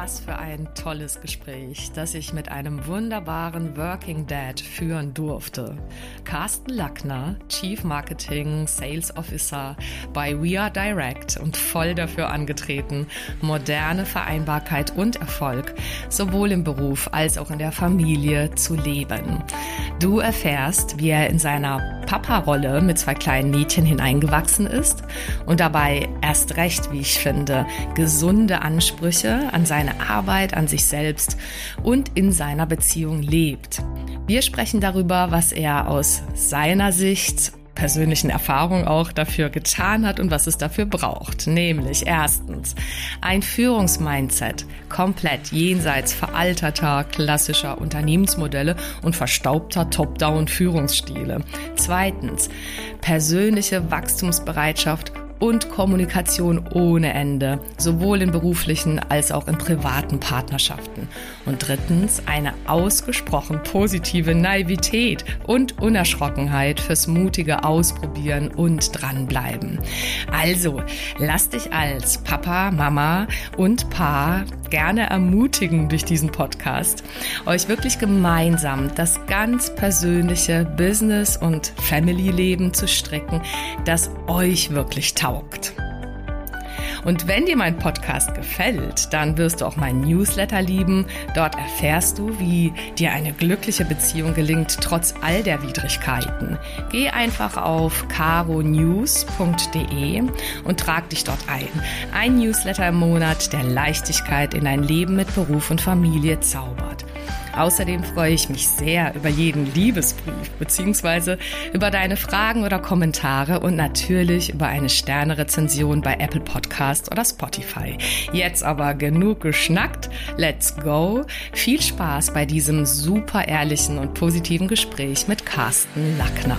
Was für ein tolles Gespräch, das ich mit einem wunderbaren Working Dad führen durfte. Carsten Lackner, Chief Marketing Sales Officer bei We Are Direct und voll dafür angetreten, moderne Vereinbarkeit und Erfolg sowohl im Beruf als auch in der Familie zu leben. Du erfährst, wie er in seiner Papa-Rolle mit zwei kleinen Mädchen hineingewachsen ist und dabei erst recht, wie ich finde, gesunde Ansprüche an seine Arbeit, an sich selbst und in seiner Beziehung lebt. Wir sprechen darüber, was er aus seiner Sicht persönlichen Erfahrung auch dafür getan hat und was es dafür braucht. Nämlich erstens ein Führungsmindset, komplett jenseits veralterter klassischer Unternehmensmodelle und verstaubter Top-Down-Führungsstile. Zweitens persönliche Wachstumsbereitschaft und Kommunikation ohne Ende, sowohl in beruflichen als auch in privaten Partnerschaften. Und drittens eine ausgesprochen positive Naivität und Unerschrockenheit fürs mutige Ausprobieren und dranbleiben. Also, lass dich als Papa, Mama und Paar gerne ermutigen durch diesen Podcast, euch wirklich gemeinsam das ganz persönliche Business- und Family-Leben zu stricken, das euch wirklich taugt. Und wenn dir mein Podcast gefällt, dann wirst du auch meinen Newsletter lieben. Dort erfährst du, wie dir eine glückliche Beziehung gelingt, trotz all der Widrigkeiten. Geh einfach auf caronews.de und trag dich dort ein. Ein Newsletter im Monat, der Leichtigkeit in dein Leben mit Beruf und Familie zaubert. Außerdem freue ich mich sehr über jeden Liebesbrief beziehungsweise über deine Fragen oder Kommentare und natürlich über eine Sternerezension bei Apple Podcast oder Spotify. Jetzt aber genug geschnackt. Let's go. Viel Spaß bei diesem super ehrlichen und positiven Gespräch mit Carsten Lackner.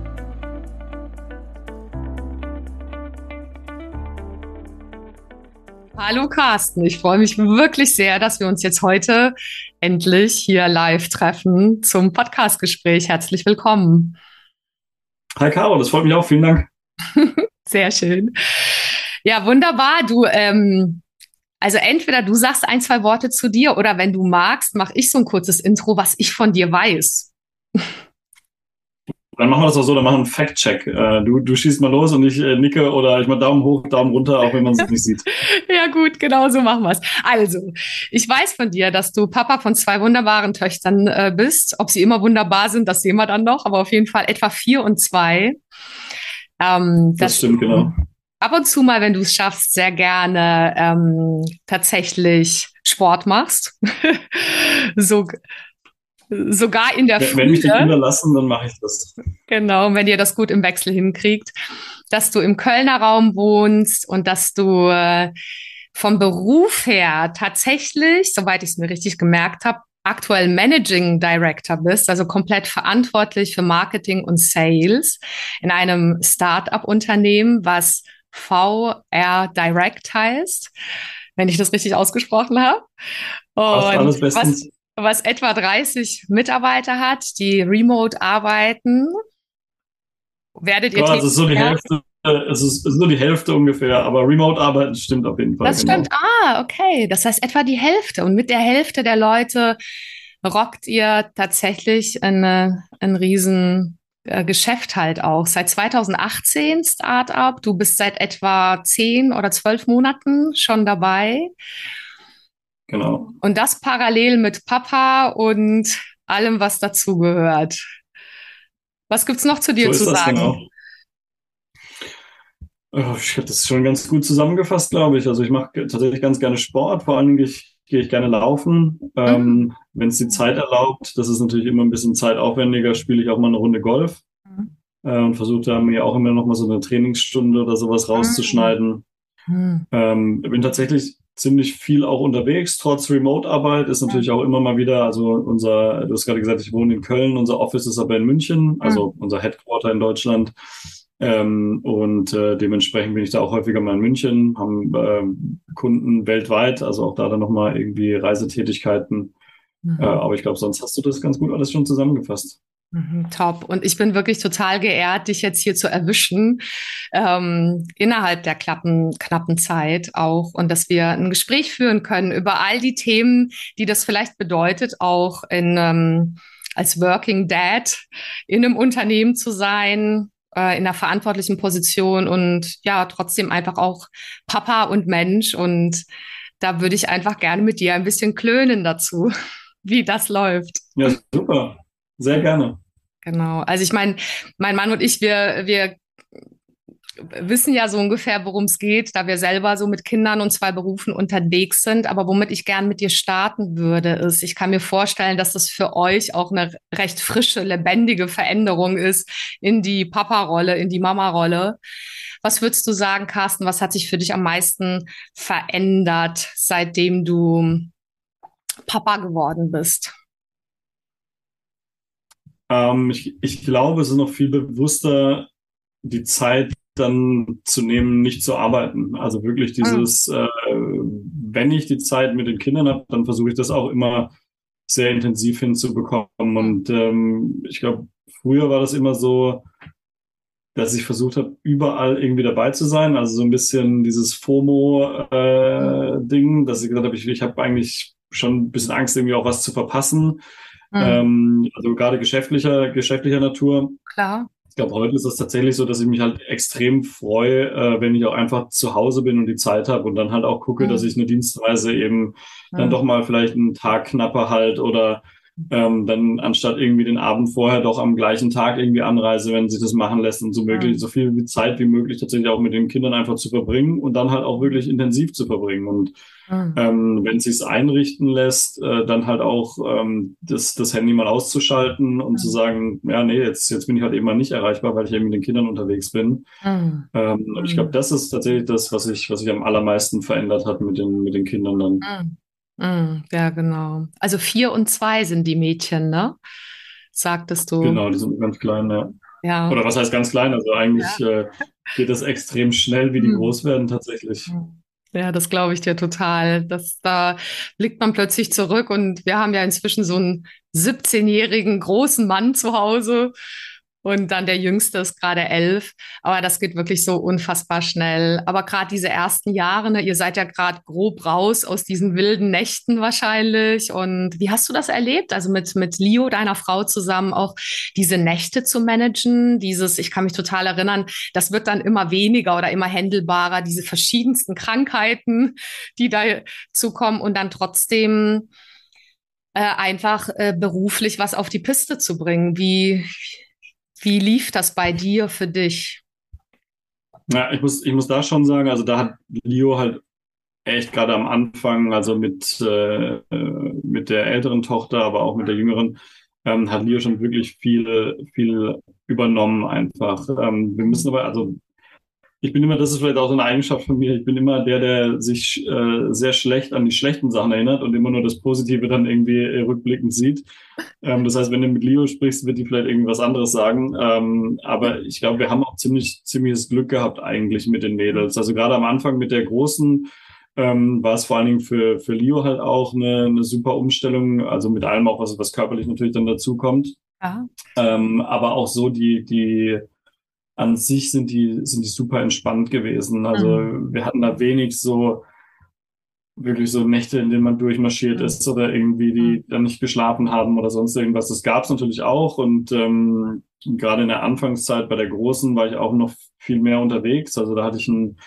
Hallo Carsten, ich freue mich wirklich sehr, dass wir uns jetzt heute endlich hier live treffen zum Podcastgespräch. Herzlich willkommen. Hi Caro, das freut mich auch. Vielen Dank. sehr schön. Ja, wunderbar. Du, ähm, also entweder du sagst ein, zwei Worte zu dir oder wenn du magst, mache ich so ein kurzes Intro, was ich von dir weiß. Dann machen wir das auch so, dann machen wir einen Fact-Check. Äh, du, du schießt mal los und ich äh, nicke oder ich mal Daumen hoch, Daumen runter, auch wenn man es nicht sieht. ja gut, genau so machen wir es. Also, ich weiß von dir, dass du Papa von zwei wunderbaren Töchtern äh, bist. Ob sie immer wunderbar sind, das sehen wir dann noch, aber auf jeden Fall etwa vier und zwei. Ähm, das stimmt, genau. Ab und zu mal, wenn du es schaffst, sehr gerne ähm, tatsächlich Sport machst. so sogar in der Wenn, wenn mich die Kinder lassen, dann mache ich das. Genau, wenn ihr das gut im Wechsel hinkriegt, dass du im Kölner Raum wohnst und dass du äh, vom Beruf her tatsächlich, soweit ich es mir richtig gemerkt habe, aktuell Managing Director bist, also komplett verantwortlich für Marketing und Sales in einem Start-up-Unternehmen, was VR Direct heißt, wenn ich das richtig ausgesprochen habe. Und alles bestens. was was etwa 30 Mitarbeiter hat, die remote arbeiten. Werdet ihr ja, es ist so die Hälfte, es ist, es ist nur die Hälfte ungefähr, aber remote arbeiten stimmt auf jeden Fall. Das genau. stimmt. Ah, okay. Das heißt etwa die Hälfte. Und mit der Hälfte der Leute rockt ihr tatsächlich eine, ein riesen äh, Geschäft halt auch. Seit 2018 Startup. Du bist seit etwa zehn oder zwölf Monaten schon dabei. Genau. Und das parallel mit Papa und allem, was dazugehört. Was gibt es noch zu dir so zu sagen? Genau. Oh, ich habe das schon ganz gut zusammengefasst, glaube ich. Also ich mache tatsächlich ganz gerne Sport. Vor allen Dingen gehe ich, gehe ich gerne laufen, ähm, mhm. wenn es die Zeit erlaubt. Das ist natürlich immer ein bisschen zeitaufwendiger. Spiele ich auch mal eine Runde Golf mhm. äh, und versuche da mir auch immer noch mal so eine Trainingsstunde oder sowas rauszuschneiden. Mhm. Ähm, bin tatsächlich ziemlich viel auch unterwegs, trotz Remote-Arbeit ist natürlich auch immer mal wieder, also unser, du hast gerade gesagt, ich wohne in Köln, unser Office ist aber in München, also mhm. unser Headquarter in Deutschland. Ähm, und äh, dementsprechend bin ich da auch häufiger mal in München, haben äh, Kunden weltweit, also auch da dann nochmal irgendwie Reisetätigkeiten. Mhm. Äh, aber ich glaube, sonst hast du das ganz gut alles schon zusammengefasst. Mhm, top. Und ich bin wirklich total geehrt, dich jetzt hier zu erwischen, ähm, innerhalb der klappen, knappen Zeit auch. Und dass wir ein Gespräch führen können über all die Themen, die das vielleicht bedeutet, auch in, ähm, als Working Dad in einem Unternehmen zu sein, äh, in einer verantwortlichen Position und ja, trotzdem einfach auch Papa und Mensch. Und da würde ich einfach gerne mit dir ein bisschen klönen dazu, wie das läuft. Ja, super. Sehr gerne. Genau. Also ich meine, mein Mann und ich, wir, wir wissen ja so ungefähr, worum es geht, da wir selber so mit Kindern und zwei Berufen unterwegs sind. Aber womit ich gern mit dir starten würde, ist, ich kann mir vorstellen, dass das für euch auch eine recht frische, lebendige Veränderung ist in die Papa-Rolle, in die Mama-Rolle. Was würdest du sagen, Carsten, was hat sich für dich am meisten verändert, seitdem du Papa geworden bist? Ähm, ich, ich glaube, es ist noch viel bewusster, die Zeit dann zu nehmen, nicht zu arbeiten. Also wirklich dieses, mhm. äh, wenn ich die Zeit mit den Kindern habe, dann versuche ich das auch immer sehr intensiv hinzubekommen. Und ähm, ich glaube, früher war das immer so, dass ich versucht habe, überall irgendwie dabei zu sein. Also so ein bisschen dieses FOMO-Ding, äh, dass ich gesagt habe, ich, ich habe eigentlich schon ein bisschen Angst, irgendwie auch was zu verpassen. Mhm. Ähm, also gerade geschäftlicher, geschäftlicher Natur. Klar. Ich glaube, heute ist es tatsächlich so, dass ich mich halt extrem freue, äh, wenn ich auch einfach zu Hause bin und die Zeit habe und dann halt auch gucke, mhm. dass ich eine Dienstreise eben mhm. dann doch mal vielleicht einen Tag knapper halt oder ähm, dann anstatt irgendwie den Abend vorher doch am gleichen Tag irgendwie anreise, wenn sich das machen lässt und so möglich, mhm. so viel Zeit wie möglich tatsächlich auch mit den Kindern einfach zu verbringen und dann halt auch wirklich intensiv zu verbringen. Und mhm. ähm, wenn es sich einrichten lässt, äh, dann halt auch ähm, das, das Handy mal auszuschalten und mhm. zu sagen, ja, nee, jetzt, jetzt bin ich halt eben mal nicht erreichbar, weil ich eben mit den Kindern unterwegs bin. Mhm. Ähm, ich glaube, mhm. das ist tatsächlich das, was sich was sich am allermeisten verändert hat mit den, mit den Kindern dann. Mm, ja, genau. Also vier und zwei sind die Mädchen, ne? Sagtest du. Genau, die sind ganz klein, ja. ja. Oder was heißt ganz klein? Also eigentlich ja. äh, geht das extrem schnell, wie die mm. groß werden tatsächlich. Mm. Ja, das glaube ich dir total. Das, da blickt man plötzlich zurück und wir haben ja inzwischen so einen 17-jährigen großen Mann zu Hause und dann der Jüngste ist gerade elf. Aber das geht wirklich so unfassbar schnell. Aber gerade diese ersten Jahre, ne, ihr seid ja gerade grob raus aus diesen wilden Nächten wahrscheinlich. Und wie hast du das erlebt? Also mit, mit Leo, deiner Frau zusammen, auch diese Nächte zu managen, dieses, ich kann mich total erinnern, das wird dann immer weniger oder immer händelbarer, diese verschiedensten Krankheiten, die da zukommen und dann trotzdem äh, einfach äh, beruflich was auf die Piste zu bringen. Wie, wie lief das bei dir für dich? Ja, ich muss, ich muss da schon sagen, also da hat Leo halt echt gerade am Anfang, also mit, äh, mit der älteren Tochter, aber auch mit der jüngeren, ähm, hat Leo schon wirklich viel, viel übernommen einfach. Ähm, wir müssen aber, also ich bin immer, das ist vielleicht auch so eine Eigenschaft von mir, ich bin immer der, der sich äh, sehr schlecht an die schlechten Sachen erinnert und immer nur das Positive dann irgendwie äh, rückblickend sieht. Ähm, das heißt, wenn du mit Leo sprichst, wird die vielleicht irgendwas anderes sagen. Ähm, aber ich glaube, wir haben auch ziemlich, ziemliches Glück gehabt eigentlich mit den Mädels. Also gerade am Anfang mit der großen ähm, war es vor allen Dingen für, für Leo halt auch eine, eine super Umstellung, also mit allem auch, was, was körperlich natürlich dann dazu kommt. Ähm, aber auch so die, die an sich sind die, sind die super entspannt gewesen. Also mhm. wir hatten da wenig so wirklich so Nächte, in denen man durchmarschiert mhm. ist oder irgendwie die mhm. dann nicht geschlafen haben oder sonst irgendwas. Das gab es natürlich auch und ähm, gerade in der Anfangszeit bei der Großen war ich auch noch viel mehr unterwegs. Also da hatte ich einen,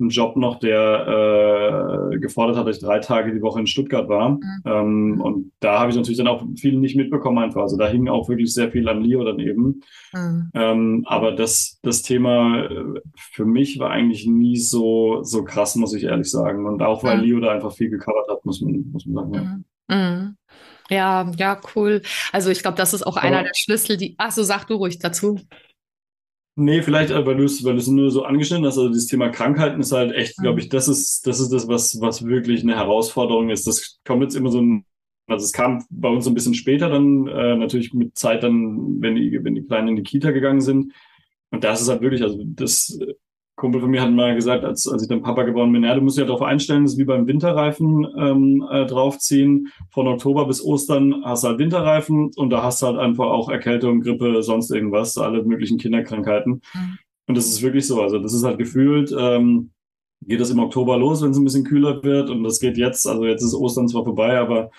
einen Job noch, der äh, gefordert hat, dass ich drei Tage die Woche in Stuttgart war. Mhm. Ähm, und da habe ich natürlich dann auch viel nicht mitbekommen einfach. Also da hing auch wirklich sehr viel an Leo dann eben. Mhm. Ähm, aber das, das Thema äh, für mich war eigentlich nie so, so krass, muss ich ehrlich sagen. Und auch weil mhm. Leo da einfach viel gecovert hat, muss man, muss man sagen. Ja. Mhm. mhm. Ja, ja, cool. Also ich glaube, das ist auch einer der Schlüssel, die. Ach so, sag du ruhig dazu. Nee, vielleicht, äh, weil du es weil nur so angeschnitten hast. Also, das Thema Krankheiten ist halt echt, glaube mhm. ich, das ist, das ist das, was, was wirklich eine Herausforderung ist. Das kommt jetzt immer so ein, also es kam bei uns so ein bisschen später dann, äh, natürlich mit Zeit dann, wenn die, wenn die Kleinen in die Kita gegangen sind. Und da ist es halt wirklich, also das Kumpel von mir hat mal gesagt, als, als ich dann Papa geworden bin, ja, du musst dich ja darauf einstellen, das ist wie beim Winterreifen ähm, äh, draufziehen. Von Oktober bis Ostern hast du halt Winterreifen und da hast du halt einfach auch Erkältung, Grippe, sonst irgendwas, alle möglichen Kinderkrankheiten. Mhm. Und das ist wirklich so. Also das ist halt gefühlt, ähm, geht das im Oktober los, wenn es ein bisschen kühler wird und das geht jetzt, also jetzt ist Ostern zwar vorbei, aber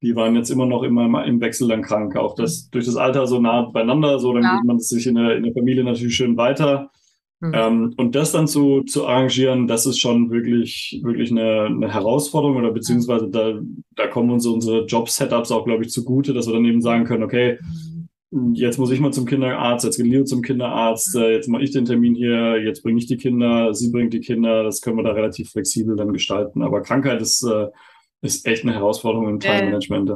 die waren jetzt immer noch immer im Wechsel dann krank. Auch das mhm. durch das Alter so nah beieinander, so dann ja. geht man sich in der, in der Familie natürlich schön weiter. Mhm. Ähm, und das dann zu, zu arrangieren, das ist schon wirklich, wirklich eine, eine Herausforderung oder beziehungsweise da, da kommen uns unsere Job-Setups auch, glaube ich, zugute, dass wir dann eben sagen können, okay, jetzt muss ich mal zum Kinderarzt, jetzt geht Leo zum Kinderarzt, äh, jetzt mache ich den Termin hier, jetzt bringe ich die Kinder, sie bringt die Kinder, das können wir da relativ flexibel dann gestalten. Aber Krankheit ist, äh, ist echt eine Herausforderung im Time-Management.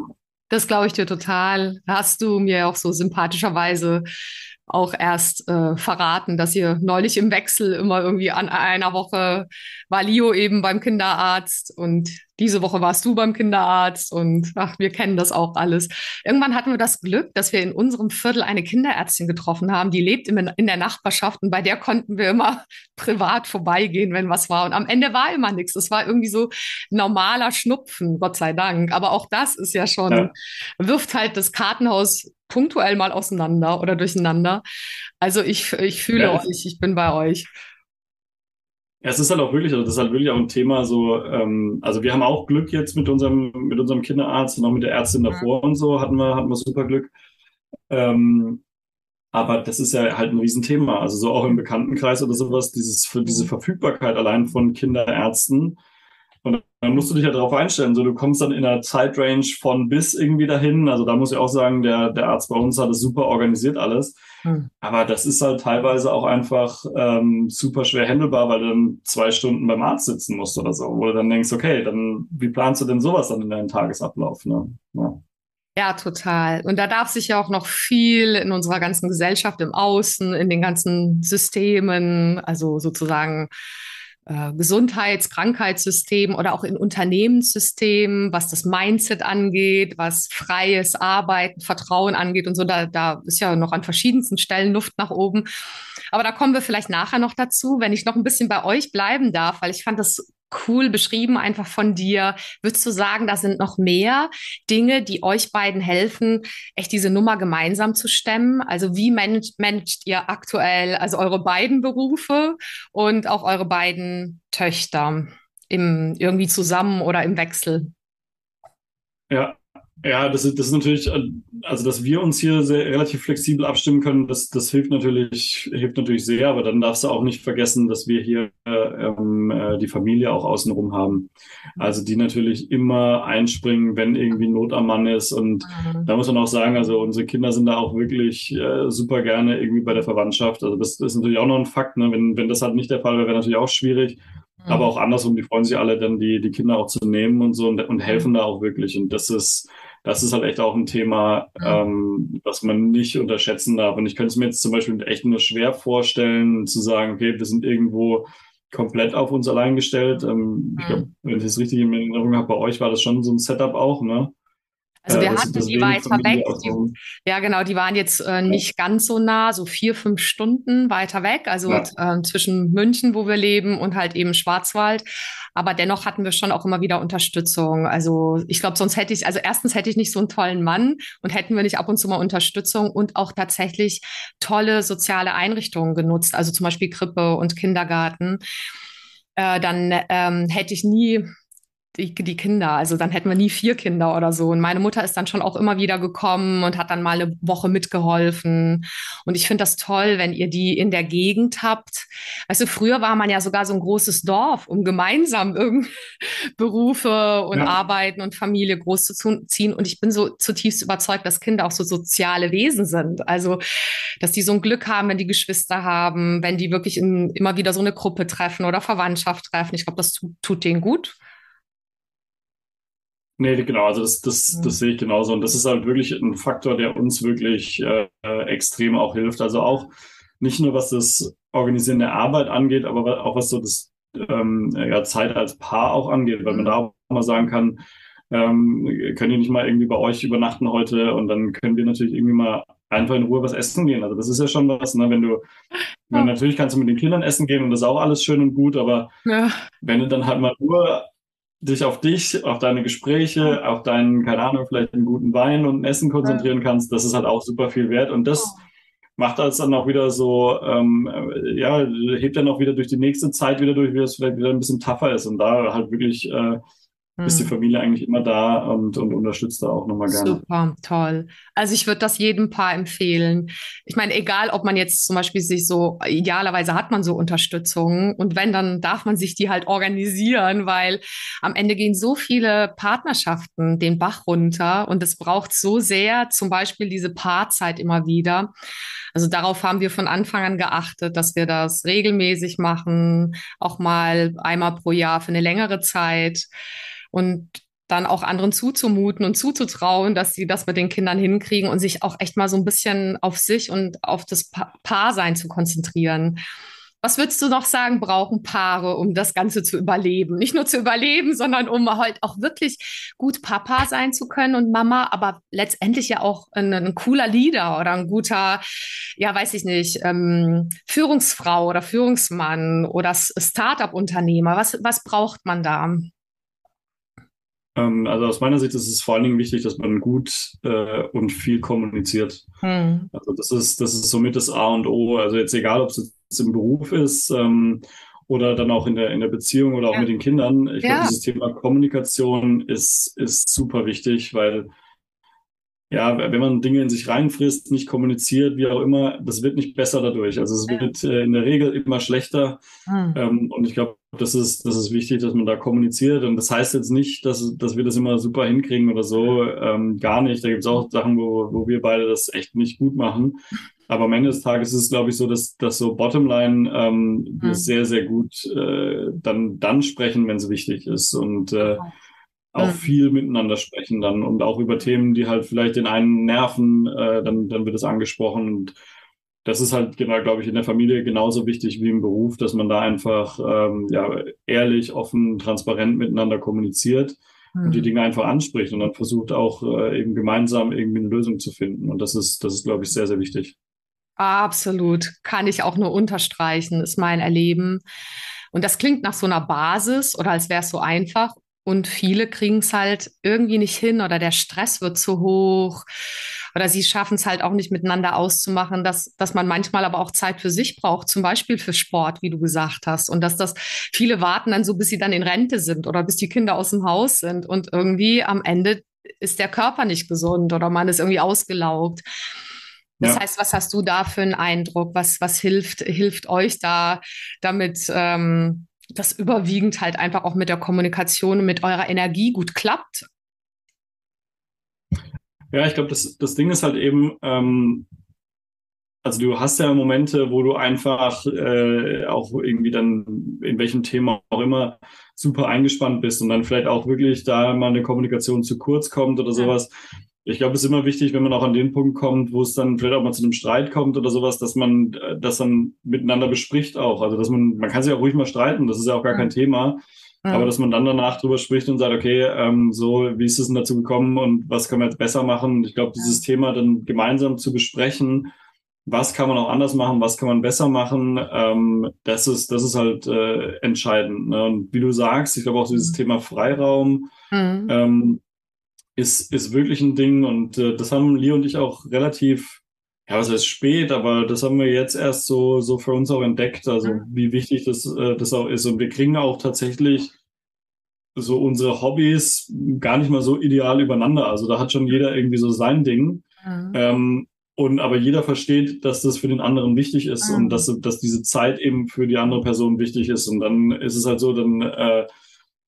Das glaube ich dir total. Hast du mir auch so sympathischerweise auch erst äh, verraten, dass ihr neulich im Wechsel immer irgendwie an einer Woche war Leo eben beim Kinderarzt und diese Woche warst du beim Kinderarzt und ach, wir kennen das auch alles. Irgendwann hatten wir das Glück, dass wir in unserem Viertel eine Kinderärztin getroffen haben, die lebt in, in der Nachbarschaft und bei der konnten wir immer privat vorbeigehen, wenn was war. Und am Ende war immer nichts. Es war irgendwie so normaler Schnupfen, Gott sei Dank. Aber auch das ist ja schon, ja. wirft halt das Kartenhaus punktuell mal auseinander oder durcheinander. Also ich, ich fühle ja, euch, ich bin bei euch. Ja, es ist halt auch wirklich, also das ist halt wirklich auch ein Thema so, ähm, also wir haben auch Glück jetzt mit unserem, mit unserem Kinderarzt und auch mit der Ärztin davor und so hatten wir, hatten wir super Glück. Ähm, aber das ist ja halt ein Riesenthema. Also so auch im Bekanntenkreis oder sowas, dieses, für diese Verfügbarkeit allein von Kinderärzten und dann musst du dich ja darauf einstellen. So, du kommst dann in einer Zeitrange von bis irgendwie dahin. Also da muss ich auch sagen, der, der Arzt bei uns hat es super organisiert alles. Hm. Aber das ist halt teilweise auch einfach ähm, super schwer handelbar, weil du dann zwei Stunden beim Arzt sitzen musst oder so. Wo du dann denkst, okay, dann wie planst du denn sowas dann in deinen Tagesablauf? Ne? Ja. Ja, total. Und da darf sich ja auch noch viel in unserer ganzen Gesellschaft im Außen, in den ganzen Systemen, also sozusagen äh, Gesundheits-, Krankheitssystem oder auch in Unternehmenssystemen, was das Mindset angeht, was freies Arbeiten, Vertrauen angeht und so. Da, da ist ja noch an verschiedensten Stellen Luft nach oben. Aber da kommen wir vielleicht nachher noch dazu, wenn ich noch ein bisschen bei euch bleiben darf, weil ich fand das cool beschrieben, einfach von dir. Würdest du sagen, da sind noch mehr Dinge, die euch beiden helfen, echt diese Nummer gemeinsam zu stemmen? Also wie managt, managt ihr aktuell also eure beiden Berufe und auch eure beiden Töchter im, irgendwie zusammen oder im Wechsel? Ja, ja, das ist, das ist natürlich, also dass wir uns hier sehr relativ flexibel abstimmen können, das, das hilft natürlich, hilft natürlich sehr, aber dann darfst du auch nicht vergessen, dass wir hier ähm, äh, die Familie auch außenrum haben. Also die natürlich immer einspringen, wenn irgendwie Not am Mann ist. Und mhm. da muss man auch sagen, also unsere Kinder sind da auch wirklich äh, super gerne irgendwie bei der Verwandtschaft. Also das, das ist natürlich auch noch ein Fakt, ne? Wenn, wenn das halt nicht der Fall wäre, wäre natürlich auch schwierig. Mhm. Aber auch andersrum, die freuen sich alle dann, die, die Kinder auch zu nehmen und so und, und helfen da auch wirklich. Und das ist, das ist halt echt auch ein Thema, ähm, was man nicht unterschätzen darf. Und ich könnte es mir jetzt zum Beispiel echt nur schwer vorstellen, zu sagen, okay, wir sind irgendwo komplett auf uns allein gestellt. Ähm, ich glaube, wenn ich das richtig in Erinnerung habe, bei euch war das schon so ein Setup auch, ne? Also wir äh, hatten die weiter weg. Die, ja, genau, die waren jetzt äh, nicht ja. ganz so nah, so vier, fünf Stunden weiter weg, also ja. äh, zwischen München, wo wir leben, und halt eben Schwarzwald. Aber dennoch hatten wir schon auch immer wieder Unterstützung. Also ich glaube, sonst hätte ich, also erstens hätte ich nicht so einen tollen Mann und hätten wir nicht ab und zu mal Unterstützung und auch tatsächlich tolle soziale Einrichtungen genutzt, also zum Beispiel Krippe und Kindergarten. Äh, dann ähm, hätte ich nie die, die Kinder. Also dann hätten wir nie vier Kinder oder so. Und meine Mutter ist dann schon auch immer wieder gekommen und hat dann mal eine Woche mitgeholfen. Und ich finde das toll, wenn ihr die in der Gegend habt. Weißt du, früher war man ja sogar so ein großes Dorf, um gemeinsam irgendwie Berufe und ja. Arbeiten und Familie groß zu ziehen. Und ich bin so zutiefst überzeugt, dass Kinder auch so soziale Wesen sind. Also, dass die so ein Glück haben, wenn die Geschwister haben, wenn die wirklich in, immer wieder so eine Gruppe treffen oder Verwandtschaft treffen. Ich glaube, das tut, tut denen gut. Nee, genau, also das, das, das sehe ich genauso. Und das ist halt wirklich ein Faktor, der uns wirklich äh, extrem auch hilft. Also auch nicht nur was das Organisieren der Arbeit angeht, aber auch was so das ähm, ja, Zeit als Paar auch angeht, weil man da auch mal sagen kann, ähm, könnt ihr nicht mal irgendwie bei euch übernachten heute und dann können wir natürlich irgendwie mal einfach in Ruhe was essen gehen. Also das ist ja schon was, ne? wenn du, ja. natürlich kannst du mit den Kindern essen gehen und das ist auch alles schön und gut, aber ja. wenn du dann halt mal nur dich auf dich, auf deine Gespräche, auf deinen, keine Ahnung, vielleicht einen guten Wein und ein Essen konzentrieren kannst, das ist halt auch super viel wert. Und das macht das dann auch wieder so, ähm, ja, hebt dann auch wieder durch die nächste Zeit wieder durch, wie es vielleicht wieder ein bisschen tougher ist und da halt wirklich äh, ist die hm. Familie eigentlich immer da und, und unterstützt da auch nochmal gerne. Super, toll. Also ich würde das jedem Paar empfehlen. Ich meine, egal, ob man jetzt zum Beispiel sich so, idealerweise hat man so Unterstützung und wenn, dann darf man sich die halt organisieren, weil am Ende gehen so viele Partnerschaften den Bach runter und es braucht so sehr zum Beispiel diese Paarzeit immer wieder. Also darauf haben wir von Anfang an geachtet, dass wir das regelmäßig machen, auch mal einmal pro Jahr für eine längere Zeit und dann auch anderen zuzumuten und zuzutrauen, dass sie das mit den Kindern hinkriegen und sich auch echt mal so ein bisschen auf sich und auf das pa Paarsein zu konzentrieren. Was würdest du noch sagen, brauchen Paare, um das Ganze zu überleben? Nicht nur zu überleben, sondern um halt auch wirklich gut Papa sein zu können und Mama, aber letztendlich ja auch ein, ein cooler Leader oder ein guter, ja, weiß ich nicht, ähm, Führungsfrau oder Führungsmann oder Startup-Unternehmer. Was, was braucht man da? Ähm, also aus meiner Sicht ist es vor allen Dingen wichtig, dass man gut äh, und viel kommuniziert. Hm. Also das ist, das ist somit das A und O. Also jetzt egal, ob es jetzt im Beruf ist ähm, oder dann auch in der, in der Beziehung oder auch ja. mit den Kindern. Ich ja. glaube, dieses Thema Kommunikation ist, ist super wichtig, weil ja, wenn man Dinge in sich reinfrisst, nicht kommuniziert, wie auch immer, das wird nicht besser dadurch. Also es wird äh, in der Regel immer schlechter. Hm. Ähm, und ich glaube, das ist, das ist wichtig, dass man da kommuniziert. Und das heißt jetzt nicht, dass, dass wir das immer super hinkriegen oder so. Ähm, gar nicht. Da gibt es auch Sachen, wo, wo wir beide das echt nicht gut machen. Aber am Ende des Tages ist es, glaube ich, so, dass, dass so Bottomline ähm, wir hm. sehr, sehr gut äh, dann, dann sprechen, wenn es wichtig ist. Und äh, auch mhm. viel miteinander sprechen dann und auch über Themen, die halt vielleicht den einen nerven, äh, dann, dann wird es angesprochen. Und das ist halt genau, glaube ich, in der Familie genauso wichtig wie im Beruf, dass man da einfach ähm, ja, ehrlich, offen, transparent miteinander kommuniziert mhm. und die mhm. Dinge einfach anspricht und dann versucht auch äh, eben gemeinsam irgendwie eine Lösung zu finden. Und das ist, das ist, glaube ich, sehr, sehr wichtig. Absolut. Kann ich auch nur unterstreichen, ist mein Erleben. Und das klingt nach so einer Basis oder als wäre es so einfach. Und viele kriegen es halt irgendwie nicht hin oder der Stress wird zu hoch oder sie schaffen es halt auch nicht miteinander auszumachen, dass, dass man manchmal aber auch Zeit für sich braucht, zum Beispiel für Sport, wie du gesagt hast. Und dass das viele warten dann so, bis sie dann in Rente sind oder bis die Kinder aus dem Haus sind. Und irgendwie am Ende ist der Körper nicht gesund oder man ist irgendwie ausgelaugt. Das ja. heißt, was hast du da für einen Eindruck? Was, was hilft, hilft euch da, damit ähm, das überwiegend halt einfach auch mit der Kommunikation und mit eurer Energie gut klappt. Ja, ich glaube, das, das Ding ist halt eben, ähm, also du hast ja Momente, wo du einfach äh, auch irgendwie dann in welchem Thema auch immer super eingespannt bist und dann vielleicht auch wirklich da mal eine Kommunikation zu kurz kommt oder sowas ich glaube, es ist immer wichtig, wenn man auch an den Punkt kommt, wo es dann vielleicht auch mal zu einem Streit kommt oder sowas, dass man äh, das dann miteinander bespricht auch. Also dass man, man kann sich auch ruhig mal streiten, das ist ja auch gar kein Thema. Ja. Aber dass man dann danach drüber spricht und sagt, okay, ähm, so, wie ist es denn dazu gekommen und was können wir jetzt besser machen? Ich glaube, dieses Thema dann gemeinsam zu besprechen, was kann man auch anders machen, was kann man besser machen, ähm, das ist, das ist halt äh, entscheidend. Ne? Und wie du sagst, ich glaube auch dieses mhm. Thema Freiraum, mhm. ähm, ist, ist wirklich ein Ding und äh, das haben Lee und ich auch relativ, ja, was heißt spät, aber das haben wir jetzt erst so, so für uns auch entdeckt, also mhm. wie wichtig das, äh, das auch ist. Und wir kriegen auch tatsächlich so unsere Hobbys gar nicht mal so ideal übereinander. Also da hat schon jeder irgendwie so sein Ding. Mhm. Ähm, und aber jeder versteht, dass das für den anderen wichtig ist mhm. und dass, dass diese Zeit eben für die andere Person wichtig ist. Und dann ist es halt so, dann äh,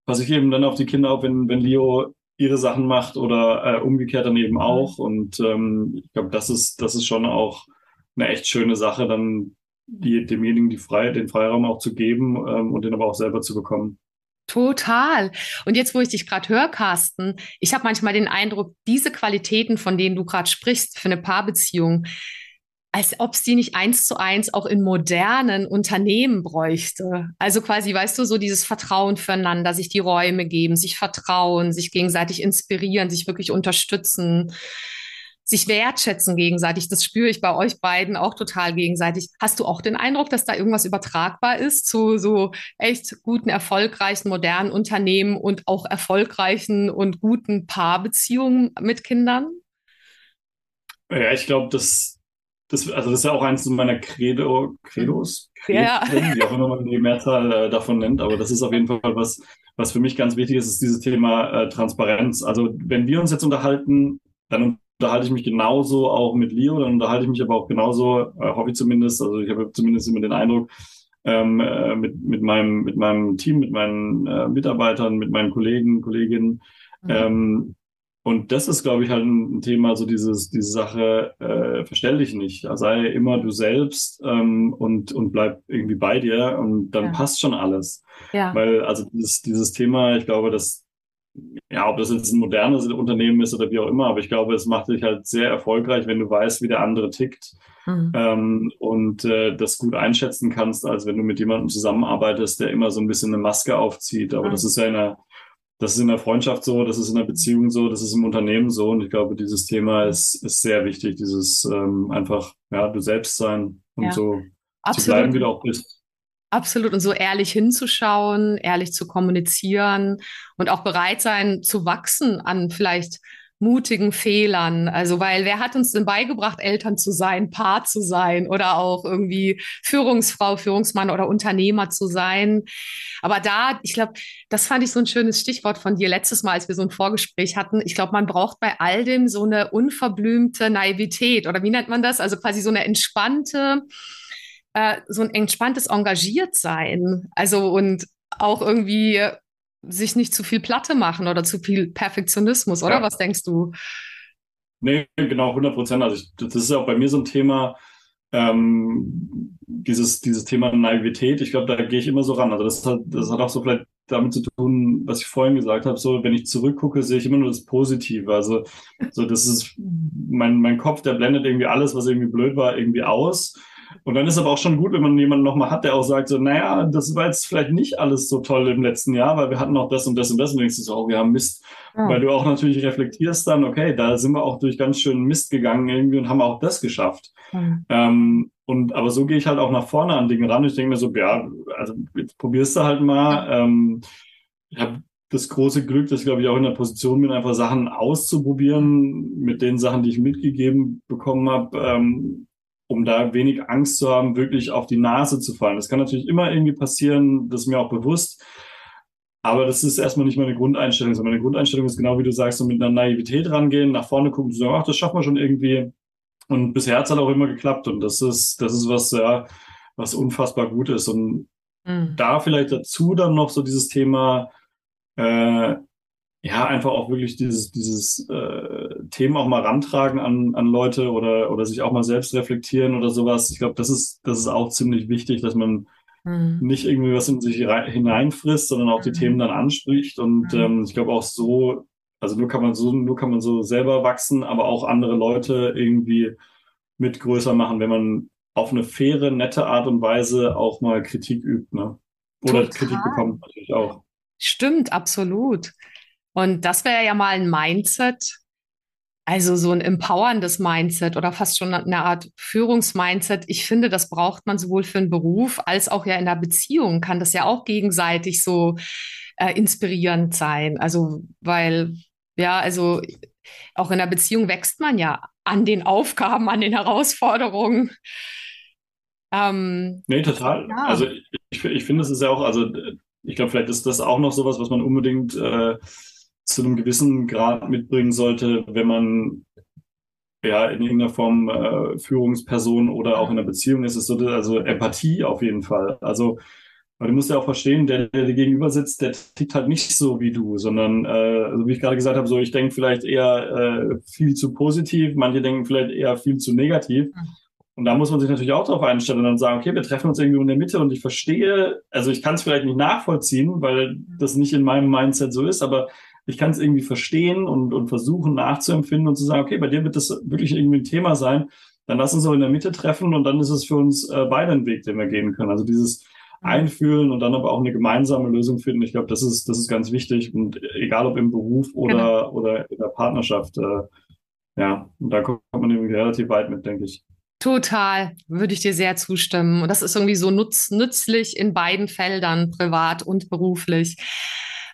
passe ich eben dann auf die Kinder auf, wenn, wenn Leo ihre Sachen macht oder äh, umgekehrt dann eben mhm. auch. Und ähm, ich glaube, das ist, das ist schon auch eine echt schöne Sache, dann die, demjenigen die Frei, den Freiraum auch zu geben ähm, und den aber auch selber zu bekommen. Total. Und jetzt, wo ich dich gerade höre, Carsten, ich habe manchmal den Eindruck, diese Qualitäten, von denen du gerade sprichst für eine Paarbeziehung, als ob sie nicht eins zu eins auch in modernen Unternehmen bräuchte. Also quasi, weißt du, so dieses Vertrauen füreinander, sich die Räume geben, sich vertrauen, sich gegenseitig inspirieren, sich wirklich unterstützen sich wertschätzen gegenseitig. Das spüre ich bei euch beiden auch total gegenseitig. Hast du auch den Eindruck, dass da irgendwas übertragbar ist zu so echt guten, erfolgreichen, modernen Unternehmen und auch erfolgreichen und guten Paarbeziehungen mit Kindern? Ja, ich glaube, das, das, also das ist ja auch eins meiner Credo, Credos, ja. wie auch immer man die Mehrzahl äh, davon nennt, aber das ist auf jeden Fall was, was für mich ganz wichtig ist, ist dieses Thema äh, Transparenz. Also wenn wir uns jetzt unterhalten, dann unterhalte ich mich genauso auch mit Leo, dann unterhalte ich mich aber auch genauso, äh, hoffe ich zumindest, also ich habe zumindest immer den Eindruck, ähm, äh, mit, mit, meinem, mit meinem Team, mit meinen äh, Mitarbeitern, mit meinen Kollegen, Kolleginnen. Mhm. Ähm, und das ist, glaube ich, halt ein Thema, so dieses, diese Sache, äh, verstell dich nicht. Sei immer du selbst ähm, und, und bleib irgendwie bei dir und dann ja. passt schon alles. Ja. Weil, also dieses, dieses Thema, ich glaube, dass ja, ob das jetzt ein modernes Unternehmen ist oder wie auch immer, aber ich glaube, es macht dich halt sehr erfolgreich, wenn du weißt, wie der andere tickt mhm. ähm, und äh, das gut einschätzen kannst, als wenn du mit jemandem zusammenarbeitest, der immer so ein bisschen eine Maske aufzieht. Aber mhm. das ist ja in der, das ist in der Freundschaft so, das ist in der Beziehung so, das ist im Unternehmen so und ich glaube, dieses Thema ist, ist sehr wichtig, dieses ähm, einfach, ja, du selbst sein und ja. so Absolut. zu bleiben, wie du auch bist. Absolut. Und so ehrlich hinzuschauen, ehrlich zu kommunizieren und auch bereit sein zu wachsen an vielleicht mutigen Fehlern. Also, weil wer hat uns denn beigebracht, Eltern zu sein, Paar zu sein oder auch irgendwie Führungsfrau, Führungsmann oder Unternehmer zu sein? Aber da, ich glaube, das fand ich so ein schönes Stichwort von dir letztes Mal, als wir so ein Vorgespräch hatten. Ich glaube, man braucht bei all dem so eine unverblümte Naivität oder wie nennt man das? Also quasi so eine entspannte, äh, so ein entspanntes Engagiertsein. Also und auch irgendwie sich nicht zu viel Platte machen oder zu viel Perfektionismus, oder? Ja. Was denkst du? Nee, genau, 100 Prozent. Also ich, das ist auch bei mir so ein Thema, ähm, dieses, dieses Thema Naivität. Ich glaube, da gehe ich immer so ran. Also das hat, das hat auch so vielleicht damit zu tun, was ich vorhin gesagt habe. So, wenn ich zurückgucke, sehe ich immer nur das Positive. Also, so, das ist mein, mein Kopf, der blendet irgendwie alles, was irgendwie blöd war, irgendwie aus. Und dann ist aber auch schon gut, wenn man jemanden nochmal hat, der auch sagt, so, naja, das war jetzt vielleicht nicht alles so toll im letzten Jahr, weil wir hatten auch das und das und das und denkst du so, oh, wir haben Mist. Ja. Weil du auch natürlich reflektierst dann, okay, da sind wir auch durch ganz schön Mist gegangen irgendwie und haben auch das geschafft. Mhm. Ähm, und aber so gehe ich halt auch nach vorne an Dinge ran. Ich denke mir so, ja, also jetzt probierst du halt mal. Ähm, ich habe das große Glück, dass ich glaube ich auch in der Position bin, einfach Sachen auszuprobieren mit den Sachen, die ich mitgegeben bekommen habe. Ähm, um da wenig Angst zu haben, wirklich auf die Nase zu fallen. Das kann natürlich immer irgendwie passieren, das ist mir auch bewusst. Aber das ist erstmal nicht meine Grundeinstellung, sondern meine Grundeinstellung ist genau wie du sagst, so mit einer Naivität rangehen, nach vorne gucken, zu sagen, ach, das schaffen wir schon irgendwie. Und bisher hat es halt auch immer geklappt. Und das ist, das ist was, ja, was unfassbar gut ist. Und mhm. da vielleicht dazu dann noch so dieses Thema, äh, ja, einfach auch wirklich dieses, dieses äh, Thema auch mal rantragen an, an Leute oder, oder sich auch mal selbst reflektieren oder sowas. Ich glaube, das ist, das ist auch ziemlich wichtig, dass man mhm. nicht irgendwie was in sich hineinfrisst, sondern auch die mhm. Themen dann anspricht. Und mhm. ähm, ich glaube auch so, also nur kann man so, nur kann man so selber wachsen, aber auch andere Leute irgendwie mit größer machen, wenn man auf eine faire, nette Art und Weise auch mal Kritik übt, ne? Oder Total. Kritik bekommt natürlich auch. Stimmt, absolut. Und das wäre ja mal ein Mindset, also so ein empowerndes Mindset oder fast schon eine Art Führungsmindset. Ich finde, das braucht man sowohl für einen Beruf als auch ja in der Beziehung. Kann das ja auch gegenseitig so äh, inspirierend sein. Also, weil, ja, also auch in der Beziehung wächst man ja an den Aufgaben, an den Herausforderungen. Ähm, nee, total. Ja. Also ich, ich finde, es ist ja auch, also ich glaube, vielleicht ist das auch noch sowas, was man unbedingt äh, zu einem gewissen Grad mitbringen sollte, wenn man ja in irgendeiner Form äh, Führungsperson oder auch in einer Beziehung ist. Es so, also Empathie auf jeden Fall. Also weil du musst ja auch verstehen, der, der dir gegenüber sitzt, der tickt halt nicht so wie du, sondern, äh, also wie ich gerade gesagt habe, so ich denke vielleicht eher äh, viel zu positiv, manche denken vielleicht eher viel zu negativ. Mhm. Und da muss man sich natürlich auch darauf einstellen und dann sagen, okay, wir treffen uns irgendwie in der Mitte und ich verstehe, also ich kann es vielleicht nicht nachvollziehen, weil das nicht in meinem Mindset so ist, aber ich kann es irgendwie verstehen und, und versuchen nachzuempfinden und zu sagen, okay, bei dir wird das wirklich irgendwie ein Thema sein, dann lass uns auch in der Mitte treffen und dann ist es für uns äh, beide ein Weg, den wir gehen können. Also dieses einfühlen und dann aber auch eine gemeinsame Lösung finden. Ich glaube, das ist, das ist ganz wichtig und egal ob im Beruf oder, genau. oder in der Partnerschaft, äh, ja, und da kommt man irgendwie relativ weit mit, denke ich. Total, würde ich dir sehr zustimmen. Und das ist irgendwie so nutz, nützlich in beiden Feldern, privat und beruflich.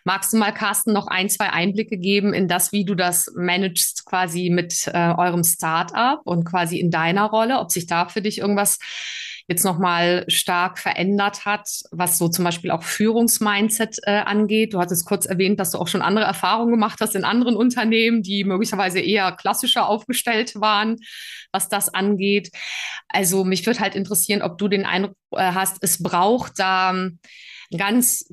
Magst du mal, Carsten, noch ein, zwei Einblicke geben in das, wie du das managst, quasi mit äh, eurem Startup und quasi in deiner Rolle, ob sich da für dich irgendwas jetzt nochmal stark verändert hat, was so zum Beispiel auch Führungsmindset äh, angeht. Du hattest kurz erwähnt, dass du auch schon andere Erfahrungen gemacht hast in anderen Unternehmen, die möglicherweise eher klassischer aufgestellt waren, was das angeht. Also mich würde halt interessieren, ob du den Eindruck äh, hast, es braucht da ein ganz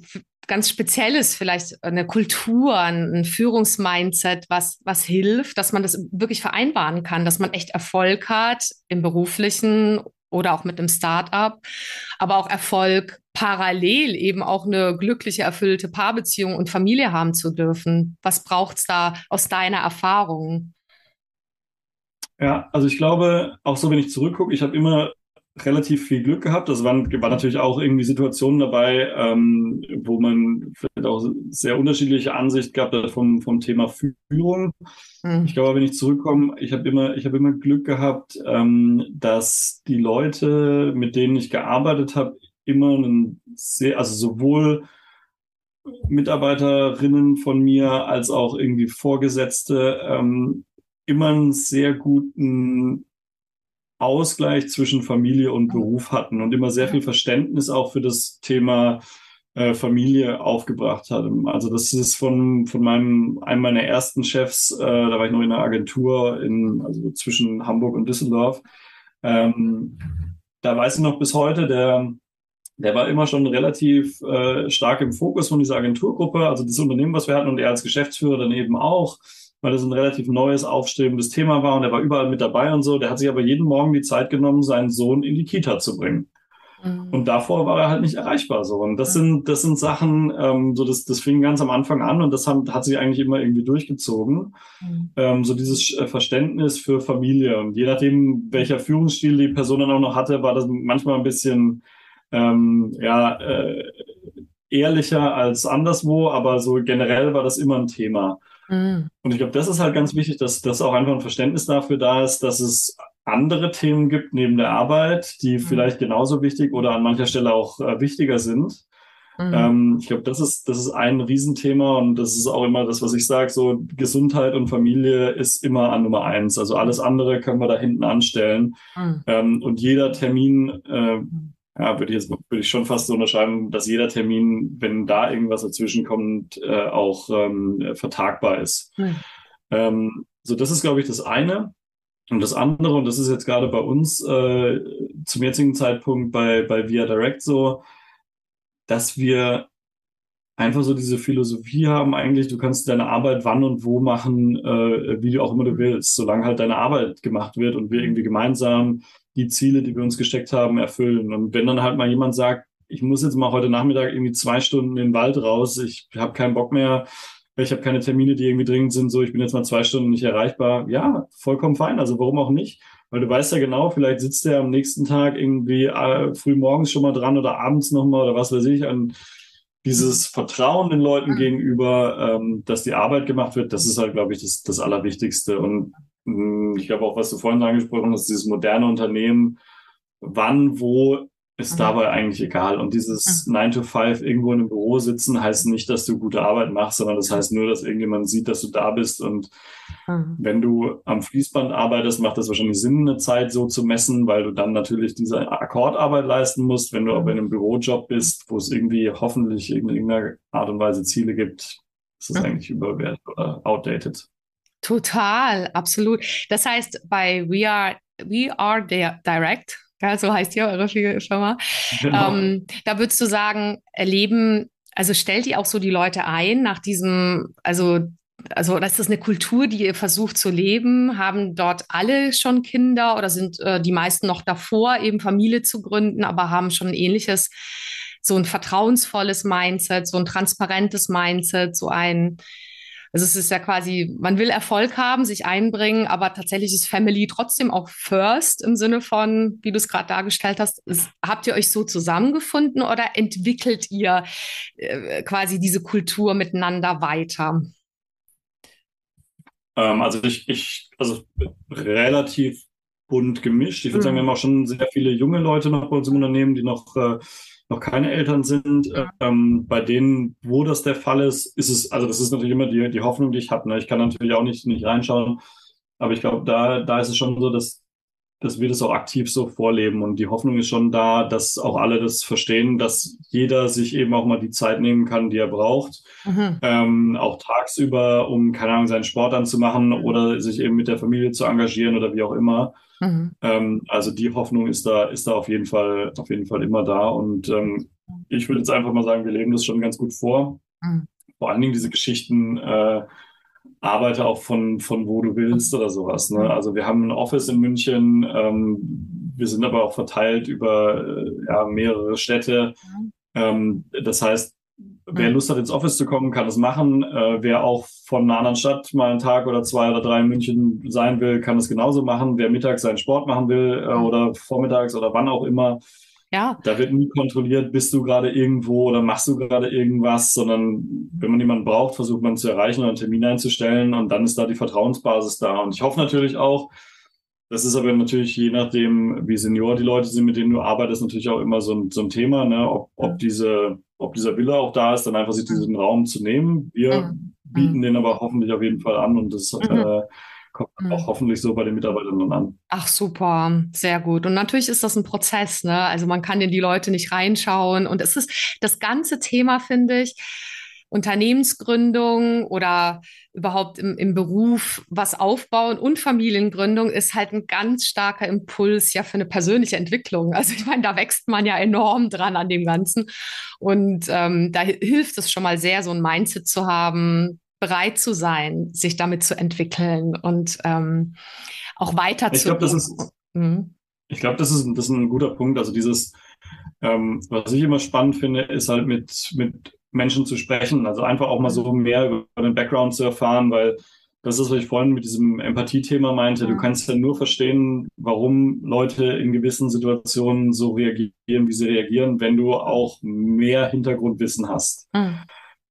ganz Spezielles, vielleicht eine Kultur, ein Führungsmindset, was, was hilft, dass man das wirklich vereinbaren kann, dass man echt Erfolg hat im beruflichen oder auch mit einem Start-up, aber auch Erfolg parallel eben auch eine glückliche, erfüllte Paarbeziehung und Familie haben zu dürfen. Was braucht es da aus deiner Erfahrung? Ja, also ich glaube, auch so, wenn ich zurückgucke, ich habe immer relativ viel Glück gehabt. Das waren, war natürlich auch irgendwie Situationen dabei, ähm, wo man vielleicht auch sehr unterschiedliche Ansicht hat vom, vom Thema Führung. Mhm. Ich glaube, wenn ich zurückkomme, ich habe immer, ich habe immer Glück gehabt, ähm, dass die Leute, mit denen ich gearbeitet habe, immer einen sehr, also sowohl Mitarbeiterinnen von mir als auch irgendwie Vorgesetzte ähm, immer einen sehr guten Ausgleich zwischen Familie und Beruf hatten und immer sehr viel Verständnis auch für das Thema äh, Familie aufgebracht hatten. Also das ist von, von meinem, einem meiner ersten Chefs, äh, da war ich noch in einer Agentur in, also zwischen Hamburg und Düsseldorf. Ähm, da weiß ich noch bis heute, der, der war immer schon relativ äh, stark im Fokus von dieser Agenturgruppe, also das Unternehmen, was wir hatten und er als Geschäftsführer dann eben auch weil das ein relativ neues, aufstrebendes Thema war und er war überall mit dabei und so. Der hat sich aber jeden Morgen die Zeit genommen, seinen Sohn in die Kita zu bringen. Mhm. Und davor war er halt nicht erreichbar so. Und das sind, das sind Sachen, ähm, so das, das fing ganz am Anfang an und das hat, hat sich eigentlich immer irgendwie durchgezogen. Mhm. Ähm, so dieses äh, Verständnis für Familie. Und je nachdem, welcher Führungsstil die Person dann auch noch hatte, war das manchmal ein bisschen ähm, ja, äh, ehrlicher als anderswo, aber so generell war das immer ein Thema. Mhm. Und ich glaube, das ist halt ganz wichtig, dass, dass auch einfach ein Verständnis dafür da ist, dass es andere Themen gibt neben der Arbeit, die mhm. vielleicht genauso wichtig oder an mancher Stelle auch äh, wichtiger sind. Mhm. Ähm, ich glaube, das ist, das ist ein Riesenthema und das ist auch immer das, was ich sage, so Gesundheit und Familie ist immer an Nummer eins. Also alles andere können wir da hinten anstellen. Mhm. Ähm, und jeder Termin äh, mhm ja, würde ich jetzt würde ich schon fast so unterschreiben, dass jeder Termin, wenn da irgendwas dazwischen kommt, äh, auch ähm, vertagbar ist. Mhm. Ähm, so, das ist, glaube ich, das eine. Und das andere, und das ist jetzt gerade bei uns äh, zum jetzigen Zeitpunkt bei, bei Via Direct so, dass wir einfach so diese Philosophie haben, eigentlich, du kannst deine Arbeit wann und wo machen, äh, wie du auch immer du willst, solange halt deine Arbeit gemacht wird und wir irgendwie gemeinsam die Ziele, die wir uns gesteckt haben, erfüllen. Und wenn dann halt mal jemand sagt, ich muss jetzt mal heute Nachmittag irgendwie zwei Stunden in den Wald raus, ich habe keinen Bock mehr, ich habe keine Termine, die irgendwie dringend sind, so ich bin jetzt mal zwei Stunden nicht erreichbar. Ja, vollkommen fein. Also warum auch nicht? Weil du weißt ja genau, vielleicht sitzt der am nächsten Tag irgendwie äh, früh morgens schon mal dran oder abends nochmal oder was weiß ich. An dieses Vertrauen den Leuten gegenüber, ähm, dass die Arbeit gemacht wird, das ist halt, glaube ich, das, das Allerwichtigste. Und ich glaube auch, was du vorhin angesprochen hast, dieses moderne Unternehmen, wann, wo ist mhm. dabei eigentlich egal. Und dieses mhm. 9 to 5 irgendwo in einem Büro sitzen heißt nicht, dass du gute Arbeit machst, sondern das heißt nur, dass irgendjemand sieht, dass du da bist. Und mhm. wenn du am Fließband arbeitest, macht das wahrscheinlich Sinn, eine Zeit so zu messen, weil du dann natürlich diese Akkordarbeit leisten musst. Wenn du aber in einem Bürojob bist, wo es irgendwie hoffentlich in irgendeiner Art und Weise Ziele gibt, ist das mhm. eigentlich überwertet oder outdated. Total, absolut. Das heißt, bei We Are, We Are Direct, ja, so heißt ja eure Firma, genau. ähm, da würdest du sagen, erleben, also stellt ihr auch so die Leute ein nach diesem, also also das ist eine Kultur, die ihr versucht zu leben. Haben dort alle schon Kinder oder sind äh, die meisten noch davor, eben Familie zu gründen, aber haben schon ein ähnliches, so ein vertrauensvolles Mindset, so ein transparentes Mindset, so ein also es ist ja quasi, man will Erfolg haben, sich einbringen, aber tatsächlich ist Family trotzdem auch first im Sinne von, wie du es gerade dargestellt hast. Ist, habt ihr euch so zusammengefunden oder entwickelt ihr äh, quasi diese Kultur miteinander weiter? Ähm, also ich, ich, also relativ bunt gemischt. Ich würde mhm. sagen, wir haben auch schon sehr viele junge Leute noch bei uns im Unternehmen, die noch äh, noch keine Eltern sind, ähm, bei denen, wo das der Fall ist, ist es, also das ist natürlich immer die, die Hoffnung, die ich habe. Ne? Ich kann natürlich auch nicht, nicht reinschauen, aber ich glaube, da, da ist es schon so, dass, dass wir das auch aktiv so vorleben und die Hoffnung ist schon da, dass auch alle das verstehen, dass jeder sich eben auch mal die Zeit nehmen kann, die er braucht, mhm. ähm, auch tagsüber, um, keine Ahnung, seinen Sport anzumachen oder sich eben mit der Familie zu engagieren oder wie auch immer. Mhm. Ähm, also die Hoffnung ist da, ist da auf jeden Fall, auf jeden Fall immer da. Und ähm, ich würde jetzt einfach mal sagen, wir leben das schon ganz gut vor. Mhm. Vor allen Dingen diese Geschichten, äh, arbeite auch von, von wo du willst oder sowas. Ne? Also wir haben ein Office in München, ähm, wir sind aber auch verteilt über äh, ja, mehrere Städte. Mhm. Ähm, das heißt, Wer Lust hat, ins Office zu kommen, kann das machen. Äh, wer auch von einer anderen Stadt mal einen Tag oder zwei oder drei in München sein will, kann das genauso machen. Wer mittags seinen Sport machen will äh, oder vormittags oder wann auch immer, ja. da wird nie kontrolliert, bist du gerade irgendwo oder machst du gerade irgendwas, sondern wenn man jemanden braucht, versucht man zu erreichen oder einen Termin einzustellen und dann ist da die Vertrauensbasis da. Und ich hoffe natürlich auch, das ist aber natürlich je nachdem, wie senior die Leute sind, mit denen du arbeitest, natürlich auch immer so ein, so ein Thema, ne? ob, ob diese ob dieser Wille auch da ist, dann einfach sich diesen Raum zu nehmen. Wir mhm. bieten den aber hoffentlich auf jeden Fall an und das mhm. äh, kommt mhm. auch hoffentlich so bei den Mitarbeitern dann an. Ach super, sehr gut. Und natürlich ist das ein Prozess, ne? Also man kann in die Leute nicht reinschauen und es ist das ganze Thema, finde ich, Unternehmensgründung oder überhaupt im, im Beruf was aufbauen und Familiengründung ist halt ein ganz starker Impuls ja für eine persönliche Entwicklung. Also ich meine, da wächst man ja enorm dran an dem Ganzen. Und ähm, da hilft es schon mal sehr, so ein Mindset zu haben, bereit zu sein, sich damit zu entwickeln und ähm, auch weiter ich zu. Glaub, das ist, mhm. Ich glaube, das ist, das ist ein guter Punkt. Also dieses, ähm, was ich immer spannend finde, ist halt mit, mit Menschen zu sprechen. Also einfach auch mal so mhm. mehr über den Background zu erfahren, weil das ist, was ich vorhin mit diesem Empathie-Thema meinte. Du mhm. kannst ja nur verstehen, warum Leute in gewissen Situationen so reagieren, wie sie reagieren, wenn du auch mehr Hintergrundwissen hast. Mhm.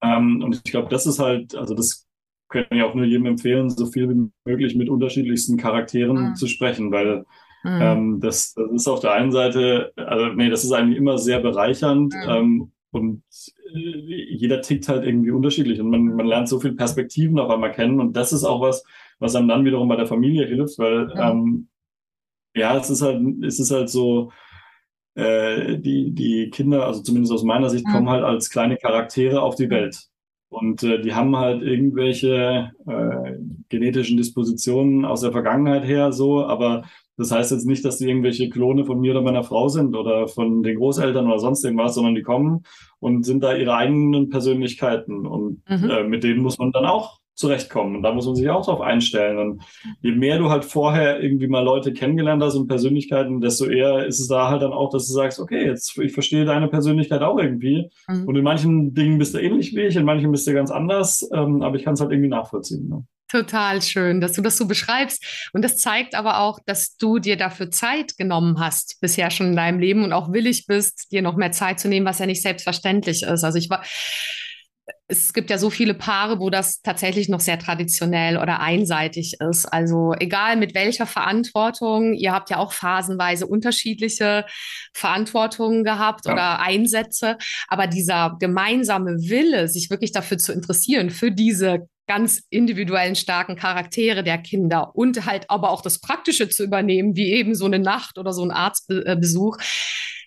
Ähm, und ich glaube, das ist halt, also das können wir auch nur jedem empfehlen, so viel wie möglich mit unterschiedlichsten Charakteren mhm. zu sprechen, weil mhm. ähm, das, das ist auf der einen Seite, also nee, das ist eigentlich immer sehr bereichernd mhm. ähm, und äh, jeder tickt halt irgendwie unterschiedlich und man, man lernt so viele Perspektiven auf einmal kennen und das ist auch was, was einem dann wiederum bei der Familie hilft, weil ja, ähm, ja es ist halt, es ist halt so, äh, die, die Kinder, also zumindest aus meiner Sicht, ja. kommen halt als kleine Charaktere auf die Welt. Und äh, die haben halt irgendwelche äh, genetischen Dispositionen aus der Vergangenheit her so, aber das heißt jetzt nicht, dass die irgendwelche Klone von mir oder meiner Frau sind oder von den Großeltern oder sonst irgendwas, sondern die kommen und sind da ihre eigenen Persönlichkeiten und mhm. äh, mit denen muss man dann auch zurechtkommen und da muss man sich auch darauf einstellen und je mehr du halt vorher irgendwie mal Leute kennengelernt hast und Persönlichkeiten, desto eher ist es da halt dann auch, dass du sagst, okay, jetzt ich verstehe deine Persönlichkeit auch irgendwie mhm. und in manchen Dingen bist du ähnlich wie ich, in manchen bist du ganz anders, ähm, aber ich kann es halt irgendwie nachvollziehen. Ne? Total schön, dass du das so beschreibst. Und das zeigt aber auch, dass du dir dafür Zeit genommen hast, bisher schon in deinem Leben und auch willig bist, dir noch mehr Zeit zu nehmen, was ja nicht selbstverständlich ist. Also ich war, es gibt ja so viele Paare, wo das tatsächlich noch sehr traditionell oder einseitig ist. Also egal mit welcher Verantwortung, ihr habt ja auch phasenweise unterschiedliche Verantwortungen gehabt ja. oder Einsätze, aber dieser gemeinsame Wille, sich wirklich dafür zu interessieren, für diese ganz individuellen starken Charaktere der Kinder und halt aber auch das Praktische zu übernehmen, wie eben so eine Nacht oder so ein Arztbesuch,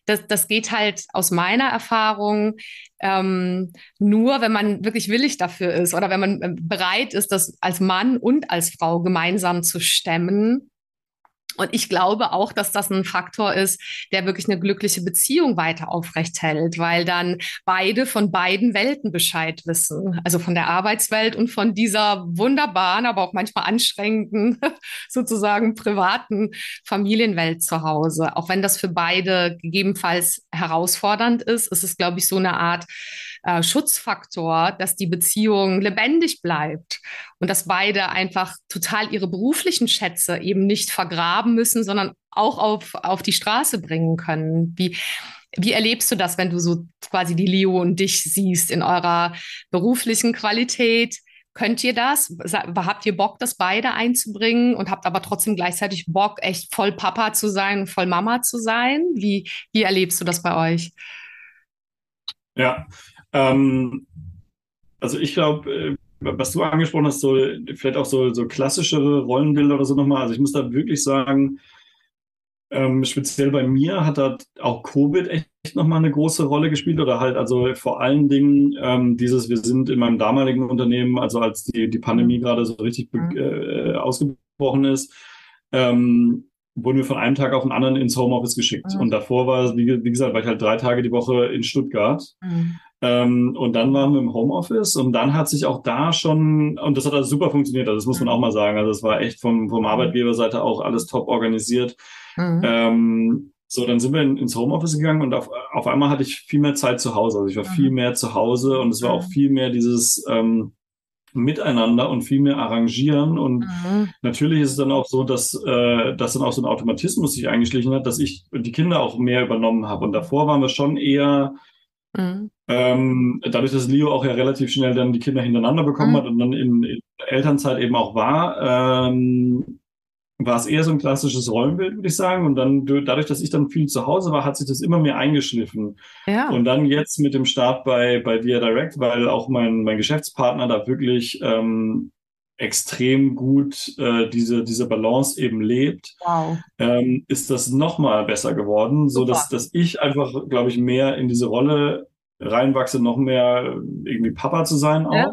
das, das geht halt aus meiner Erfahrung ähm, nur, wenn man wirklich willig dafür ist oder wenn man äh, bereit ist, das als Mann und als Frau gemeinsam zu stemmen. Und ich glaube auch, dass das ein Faktor ist, der wirklich eine glückliche Beziehung weiter aufrecht hält, weil dann beide von beiden Welten Bescheid wissen. Also von der Arbeitswelt und von dieser wunderbaren, aber auch manchmal anstrengenden, sozusagen privaten Familienwelt zu Hause. Auch wenn das für beide gegebenenfalls herausfordernd ist, ist es, glaube ich, so eine Art äh, Schutzfaktor, dass die Beziehung lebendig bleibt und dass beide einfach total ihre beruflichen Schätze eben nicht vergraben müssen, sondern auch auf, auf die Straße bringen können. Wie, wie erlebst du das, wenn du so quasi die Leo und dich siehst in eurer beruflichen Qualität? Könnt ihr das? Habt ihr Bock, das beide einzubringen und habt aber trotzdem gleichzeitig Bock, echt voll Papa zu sein, voll Mama zu sein? Wie, wie erlebst du das bei euch? Ja, ähm, also ich glaube, äh, was du angesprochen hast, so vielleicht auch so, so klassischere Rollenbilder oder so nochmal. Also ich muss da wirklich sagen, ähm, speziell bei mir hat da auch Covid echt nochmal eine große Rolle gespielt oder halt also vor allen Dingen ähm, dieses, wir sind in meinem damaligen Unternehmen, also als die, die Pandemie mhm. gerade so richtig mhm. äh, ausgebrochen ist, ähm, wurden wir von einem Tag auf den anderen ins Homeoffice geschickt. Mhm. Und davor war, wie, wie gesagt, war ich halt drei Tage die Woche in Stuttgart. Mhm. Ähm, und dann waren wir im Homeoffice und dann hat sich auch da schon, und das hat also super funktioniert, also das muss man auch mal sagen. Also es war echt vom, vom Arbeitgeberseite auch alles top organisiert. Mhm. Ähm, so, dann sind wir in, ins Homeoffice gegangen und auf, auf einmal hatte ich viel mehr Zeit zu Hause. Also ich war mhm. viel mehr zu Hause und es war auch mhm. viel mehr dieses ähm, Miteinander und viel mehr arrangieren. Und mhm. natürlich ist es dann auch so, dass, äh, dass dann auch so ein Automatismus sich eingeschlichen hat, dass ich die Kinder auch mehr übernommen habe. Und davor waren wir schon eher Mhm. Ähm, dadurch, dass Leo auch ja relativ schnell dann die Kinder hintereinander bekommen mhm. hat und dann in, in, Elternzeit eben auch war, ähm, war es eher so ein klassisches Rollenbild, würde ich sagen. Und dann dadurch, dass ich dann viel zu Hause war, hat sich das immer mehr eingeschliffen. Ja. Und dann jetzt mit dem Start bei, bei Via Direct, weil auch mein, mein Geschäftspartner da wirklich ähm, extrem gut äh, diese, diese Balance eben lebt, wow. ähm, ist das nochmal besser geworden, so dass, dass ich einfach, glaube ich, mehr in diese Rolle reinwachse, noch mehr irgendwie Papa zu sein auch. Ja.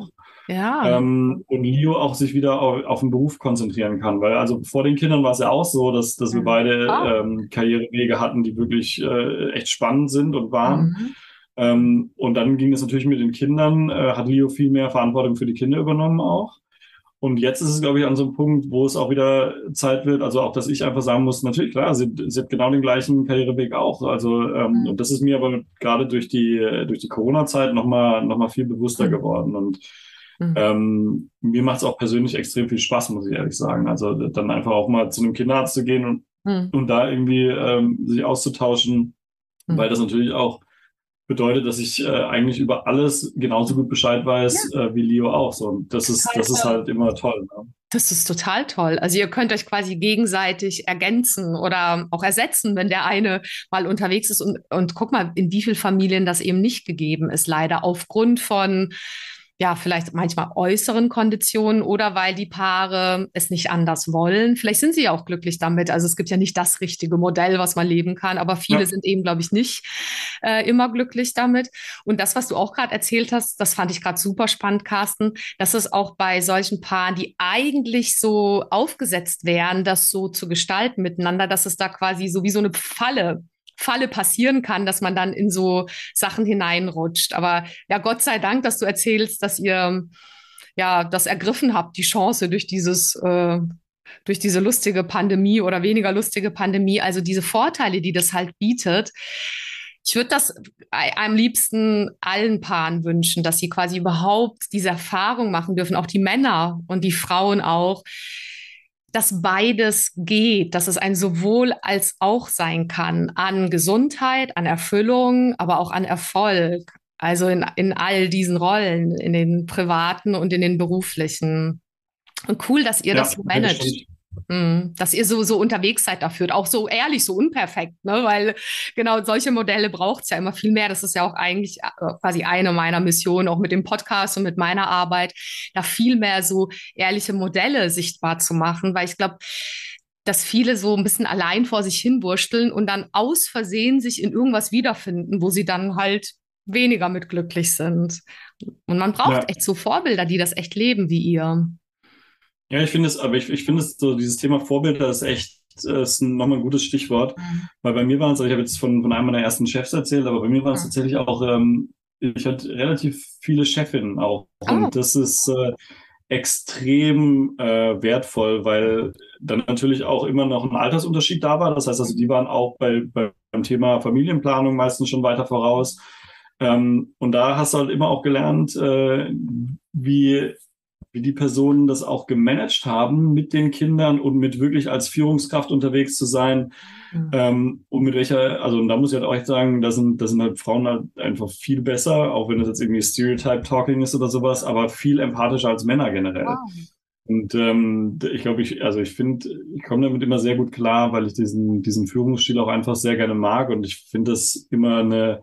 Ja. Ähm, und Leo auch sich wieder auf, auf den Beruf konzentrieren kann. Weil also vor den Kindern war es ja auch so, dass, dass wir mhm. beide oh. ähm, Karrierewege hatten, die wirklich äh, echt spannend sind und waren. Mhm. Ähm, und dann ging es natürlich mit den Kindern, äh, hat Leo viel mehr Verantwortung für die Kinder übernommen auch. Und jetzt ist es, glaube ich, an so einem Punkt, wo es auch wieder Zeit wird, also auch, dass ich einfach sagen muss, natürlich, klar, sie, sie hat genau den gleichen Karriereweg auch. Also, ähm, mhm. und das ist mir aber gerade durch die, durch die Corona-Zeit nochmal noch mal viel bewusster mhm. geworden. Und mhm. ähm, mir macht es auch persönlich extrem viel Spaß, muss ich ehrlich sagen. Also dann einfach auch mal zu einem Kinderarzt zu gehen und, mhm. und da irgendwie ähm, sich auszutauschen, mhm. weil das natürlich auch bedeutet, dass ich äh, eigentlich über alles genauso gut Bescheid weiß ja. äh, wie Leo auch. So, und das ist, das ist halt immer toll. Ne? Das ist total toll. Also ihr könnt euch quasi gegenseitig ergänzen oder auch ersetzen, wenn der eine mal unterwegs ist. Und, und guck mal, in wie vielen Familien das eben nicht gegeben ist, leider aufgrund von ja, vielleicht manchmal äußeren Konditionen oder weil die Paare es nicht anders wollen. Vielleicht sind sie ja auch glücklich damit. Also es gibt ja nicht das richtige Modell, was man leben kann, aber viele ja. sind eben, glaube ich, nicht äh, immer glücklich damit. Und das, was du auch gerade erzählt hast, das fand ich gerade super spannend, Carsten, dass es auch bei solchen Paaren, die eigentlich so aufgesetzt wären, das so zu gestalten miteinander, dass es da quasi so wie so eine Falle Falle passieren kann, dass man dann in so Sachen hineinrutscht. Aber ja, Gott sei Dank, dass du erzählst, dass ihr ja das ergriffen habt, die Chance durch dieses äh, durch diese lustige Pandemie oder weniger lustige Pandemie, also diese Vorteile, die das halt bietet. Ich würde das am liebsten allen Paaren wünschen, dass sie quasi überhaupt diese Erfahrung machen dürfen, auch die Männer und die Frauen auch, dass beides geht, dass es ein sowohl als auch sein kann an Gesundheit, an Erfüllung, aber auch an Erfolg. Also in, in all diesen Rollen, in den privaten und in den beruflichen. Und cool, dass ihr ja, das so managt. Mm, dass ihr so, so unterwegs seid dafür, auch so ehrlich, so unperfekt, ne? weil genau solche Modelle braucht es ja immer viel mehr. Das ist ja auch eigentlich äh, quasi eine meiner Missionen, auch mit dem Podcast und mit meiner Arbeit, da viel mehr so ehrliche Modelle sichtbar zu machen, weil ich glaube, dass viele so ein bisschen allein vor sich hinwursteln und dann aus Versehen sich in irgendwas wiederfinden, wo sie dann halt weniger mit glücklich sind. Und man braucht ja. echt so Vorbilder, die das echt leben wie ihr. Ja, ich finde es, aber ich, ich finde es so, dieses Thema Vorbilder ist echt, äh, ist nochmal ein gutes Stichwort. Mhm. Weil bei mir waren es, ich habe jetzt von, von einem meiner ersten Chefs erzählt, aber bei mir war es mhm. tatsächlich auch, ähm, ich hatte relativ viele Chefinnen auch. Oh. Und das ist äh, extrem äh, wertvoll, weil dann natürlich auch immer noch ein Altersunterschied da war. Das heißt also, die waren auch bei, bei, beim Thema Familienplanung meistens schon weiter voraus. Ähm, und da hast du halt immer auch gelernt, äh, wie wie die Personen das auch gemanagt haben, mit den Kindern und mit wirklich als Führungskraft unterwegs zu sein. Mhm. Ähm, und mit welcher, also und da muss ich halt auch echt sagen, da sind, da sind halt Frauen halt einfach viel besser, auch wenn das jetzt irgendwie Stereotype-Talking ist oder sowas, aber viel empathischer als Männer generell. Wow. Und ähm, ich glaube, ich, also ich finde, ich komme damit immer sehr gut klar, weil ich diesen, diesen Führungsstil auch einfach sehr gerne mag und ich finde das immer eine,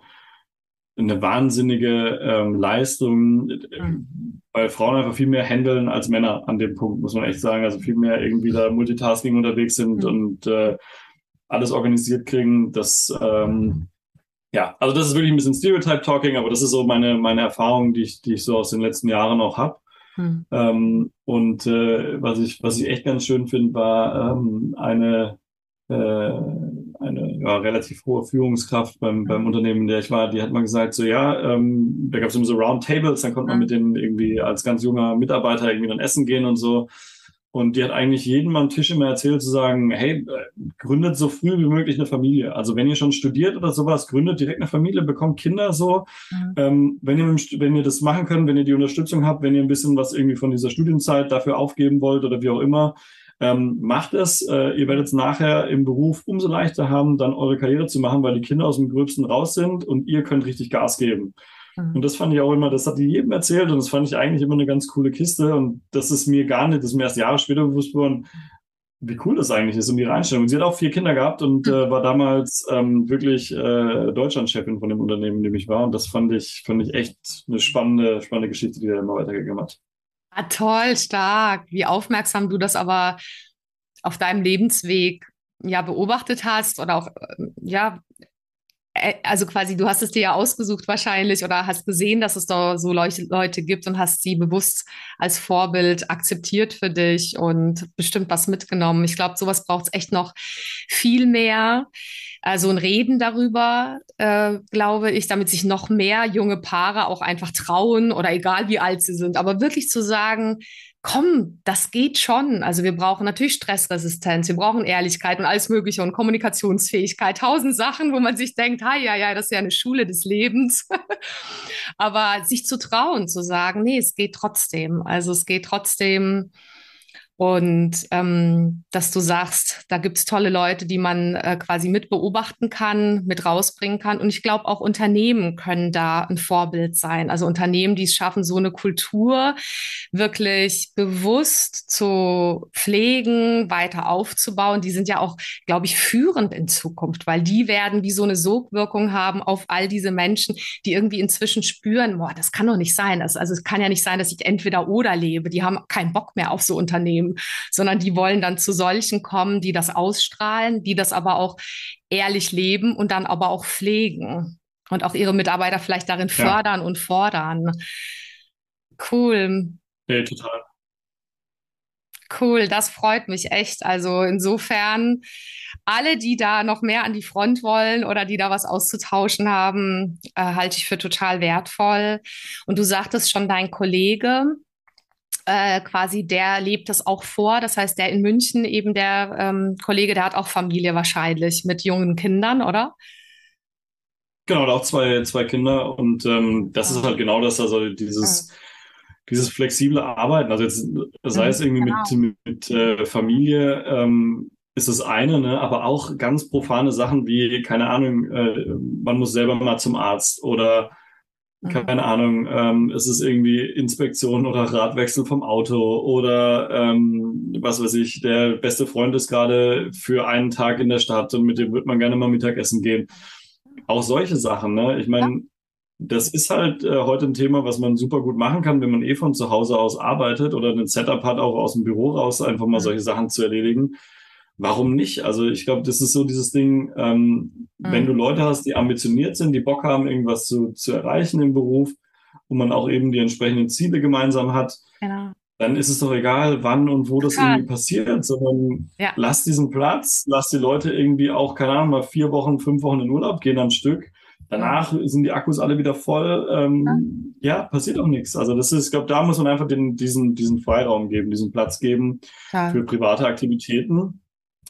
eine wahnsinnige ähm, Leistung, mhm. weil Frauen einfach viel mehr handeln als Männer an dem Punkt, muss man echt sagen. Also viel mehr irgendwie da Multitasking unterwegs sind mhm. und äh, alles organisiert kriegen. Das, ähm, ja, also das ist wirklich ein bisschen Stereotype-Talking, aber das ist so meine, meine Erfahrung, die ich, die ich so aus den letzten Jahren auch habe. Mhm. Ähm, und äh, was, ich, was ich echt ganz schön finde, war ähm, eine äh, eine ja, relativ hohe Führungskraft beim, beim Unternehmen, in der ich war, die hat mal gesagt, so ja, ähm, da gab es immer so Roundtables, dann konnte man mit denen irgendwie als ganz junger Mitarbeiter irgendwie dann essen gehen und so. Und die hat eigentlich jedem am Tisch immer erzählt zu sagen, hey, gründet so früh wie möglich eine Familie. Also wenn ihr schon studiert oder sowas, gründet direkt eine Familie, bekommt Kinder so. Mhm. Ähm, wenn, ihr, wenn ihr das machen könnt, wenn ihr die Unterstützung habt, wenn ihr ein bisschen was irgendwie von dieser Studienzeit dafür aufgeben wollt oder wie auch immer, ähm, macht es. Äh, ihr werdet es nachher im Beruf umso leichter haben, dann eure Karriere zu machen, weil die Kinder aus dem Gröbsten raus sind und ihr könnt richtig Gas geben. Mhm. Und das fand ich auch immer, das hat die jedem erzählt und das fand ich eigentlich immer eine ganz coole Kiste. Und das ist mir gar nicht, das ist mir erst Jahre später bewusst geworden, wie cool das eigentlich ist und ihre Einstellung. Sie hat auch vier Kinder gehabt und äh, war damals ähm, wirklich äh, Deutschlandchefin von dem Unternehmen, in dem ich war. Und das fand ich, fand ich echt eine spannende, spannende Geschichte, die er immer weitergegeben hat. Ah, toll, stark. Wie aufmerksam du das aber auf deinem Lebensweg ja beobachtet hast oder auch ähm, ja äh, also quasi du hast es dir ja ausgesucht wahrscheinlich oder hast gesehen, dass es da so Leute gibt und hast sie bewusst als Vorbild akzeptiert für dich und bestimmt was mitgenommen. Ich glaube, sowas braucht es echt noch viel mehr. Also ein Reden darüber, äh, glaube ich, damit sich noch mehr junge Paare auch einfach trauen oder egal wie alt sie sind, aber wirklich zu sagen, komm, das geht schon. Also wir brauchen natürlich Stressresistenz, wir brauchen Ehrlichkeit und alles Mögliche und Kommunikationsfähigkeit, tausend Sachen, wo man sich denkt, ha, ja, ja, das ist ja eine Schule des Lebens. aber sich zu trauen, zu sagen, nee, es geht trotzdem. Also es geht trotzdem und ähm, dass du sagst, da gibt es tolle Leute, die man äh, quasi mit beobachten kann, mit rausbringen kann. Und ich glaube, auch Unternehmen können da ein Vorbild sein. Also Unternehmen, die es schaffen, so eine Kultur wirklich bewusst zu pflegen, weiter aufzubauen. Die sind ja auch, glaube ich, führend in Zukunft, weil die werden wie so eine Sogwirkung haben auf all diese Menschen, die irgendwie inzwischen spüren, boah, das kann doch nicht sein. Das, also es kann ja nicht sein, dass ich entweder oder lebe. Die haben keinen Bock mehr auf so Unternehmen sondern die wollen dann zu solchen kommen, die das ausstrahlen, die das aber auch ehrlich leben und dann aber auch pflegen und auch ihre Mitarbeiter vielleicht darin ja. fördern und fordern. Cool. Ja, total. Cool, das freut mich echt. Also insofern, alle, die da noch mehr an die Front wollen oder die da was auszutauschen haben, äh, halte ich für total wertvoll. Und du sagtest schon, dein Kollege, äh, quasi, der lebt das auch vor. Das heißt, der in München eben der ähm, Kollege, der hat auch Familie wahrscheinlich mit jungen Kindern, oder? Genau, auch zwei, zwei Kinder. Und ähm, das ja. ist halt genau das, also dieses, ja. dieses flexible Arbeiten. Also jetzt, sei es irgendwie genau. mit, mit äh, Familie, ähm, ist das eine, ne? aber auch ganz profane Sachen wie, keine Ahnung, äh, man muss selber mal zum Arzt oder keine Ahnung, ähm, es ist irgendwie Inspektion oder Radwechsel vom Auto oder ähm, was weiß ich, der beste Freund ist gerade für einen Tag in der Stadt und mit dem wird man gerne mal Mittagessen gehen. Auch solche Sachen, ne? Ich meine, ja. das ist halt äh, heute ein Thema, was man super gut machen kann, wenn man eh von zu Hause aus arbeitet oder ein Setup hat, auch aus dem Büro raus, einfach mal mhm. solche Sachen zu erledigen warum nicht? Also ich glaube, das ist so dieses Ding, ähm, mhm. wenn du Leute hast, die ambitioniert sind, die Bock haben, irgendwas zu, zu erreichen im Beruf und man auch eben die entsprechenden Ziele gemeinsam hat, genau. dann ist es doch egal, wann und wo das irgendwie passiert, sondern ja. lass diesen Platz, lass die Leute irgendwie auch, keine Ahnung, mal vier Wochen, fünf Wochen in Urlaub gehen am Stück. Danach sind die Akkus alle wieder voll. Ähm, ja. ja passiert auch nichts. Also das ist, ich glaube, da muss man einfach den, diesen, diesen Freiraum geben, diesen Platz geben ja. für private Aktivitäten.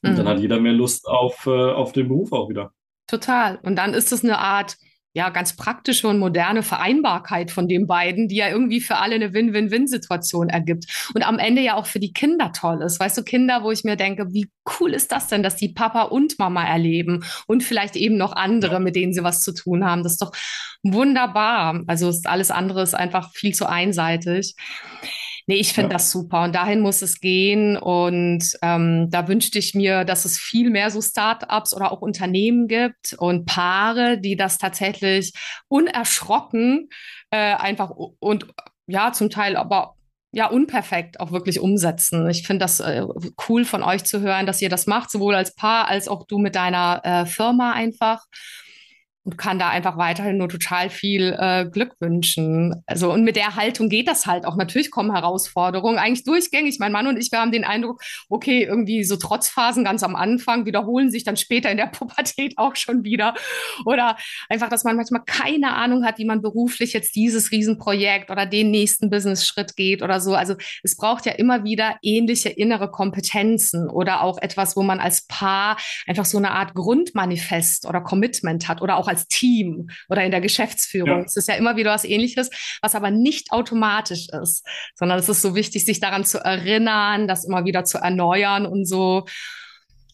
Und mhm. dann hat jeder mehr Lust auf, äh, auf den Beruf auch wieder. Total. Und dann ist es eine Art, ja, ganz praktische und moderne Vereinbarkeit von den beiden, die ja irgendwie für alle eine Win-Win-Win-Situation ergibt. Und am Ende ja auch für die Kinder toll ist. Weißt du, Kinder, wo ich mir denke, wie cool ist das denn, dass die Papa und Mama erleben und vielleicht eben noch andere, mit denen sie was zu tun haben. Das ist doch wunderbar. Also alles andere ist einfach viel zu einseitig. Nee, ich finde ja. das super und dahin muss es gehen. Und ähm, da wünschte ich mir, dass es viel mehr so Startups oder auch Unternehmen gibt und Paare, die das tatsächlich unerschrocken äh, einfach und ja, zum Teil aber ja, unperfekt auch wirklich umsetzen. Ich finde das äh, cool von euch zu hören, dass ihr das macht, sowohl als Paar als auch du mit deiner äh, Firma einfach und kann da einfach weiterhin nur total viel äh, Glück wünschen. Also und mit der Haltung geht das halt auch. Natürlich kommen Herausforderungen, eigentlich durchgängig. Mein Mann und ich, wir haben den Eindruck, okay, irgendwie so Trotzphasen ganz am Anfang wiederholen sich dann später in der Pubertät auch schon wieder. Oder einfach, dass man manchmal keine Ahnung hat, wie man beruflich jetzt dieses Riesenprojekt oder den nächsten Business-Schritt geht oder so. Also es braucht ja immer wieder ähnliche innere Kompetenzen oder auch etwas, wo man als Paar einfach so eine Art Grundmanifest oder Commitment hat oder auch als Team oder in der Geschäftsführung. Ja. Es ist ja immer wieder was Ähnliches, was aber nicht automatisch ist, sondern es ist so wichtig, sich daran zu erinnern, das immer wieder zu erneuern und so.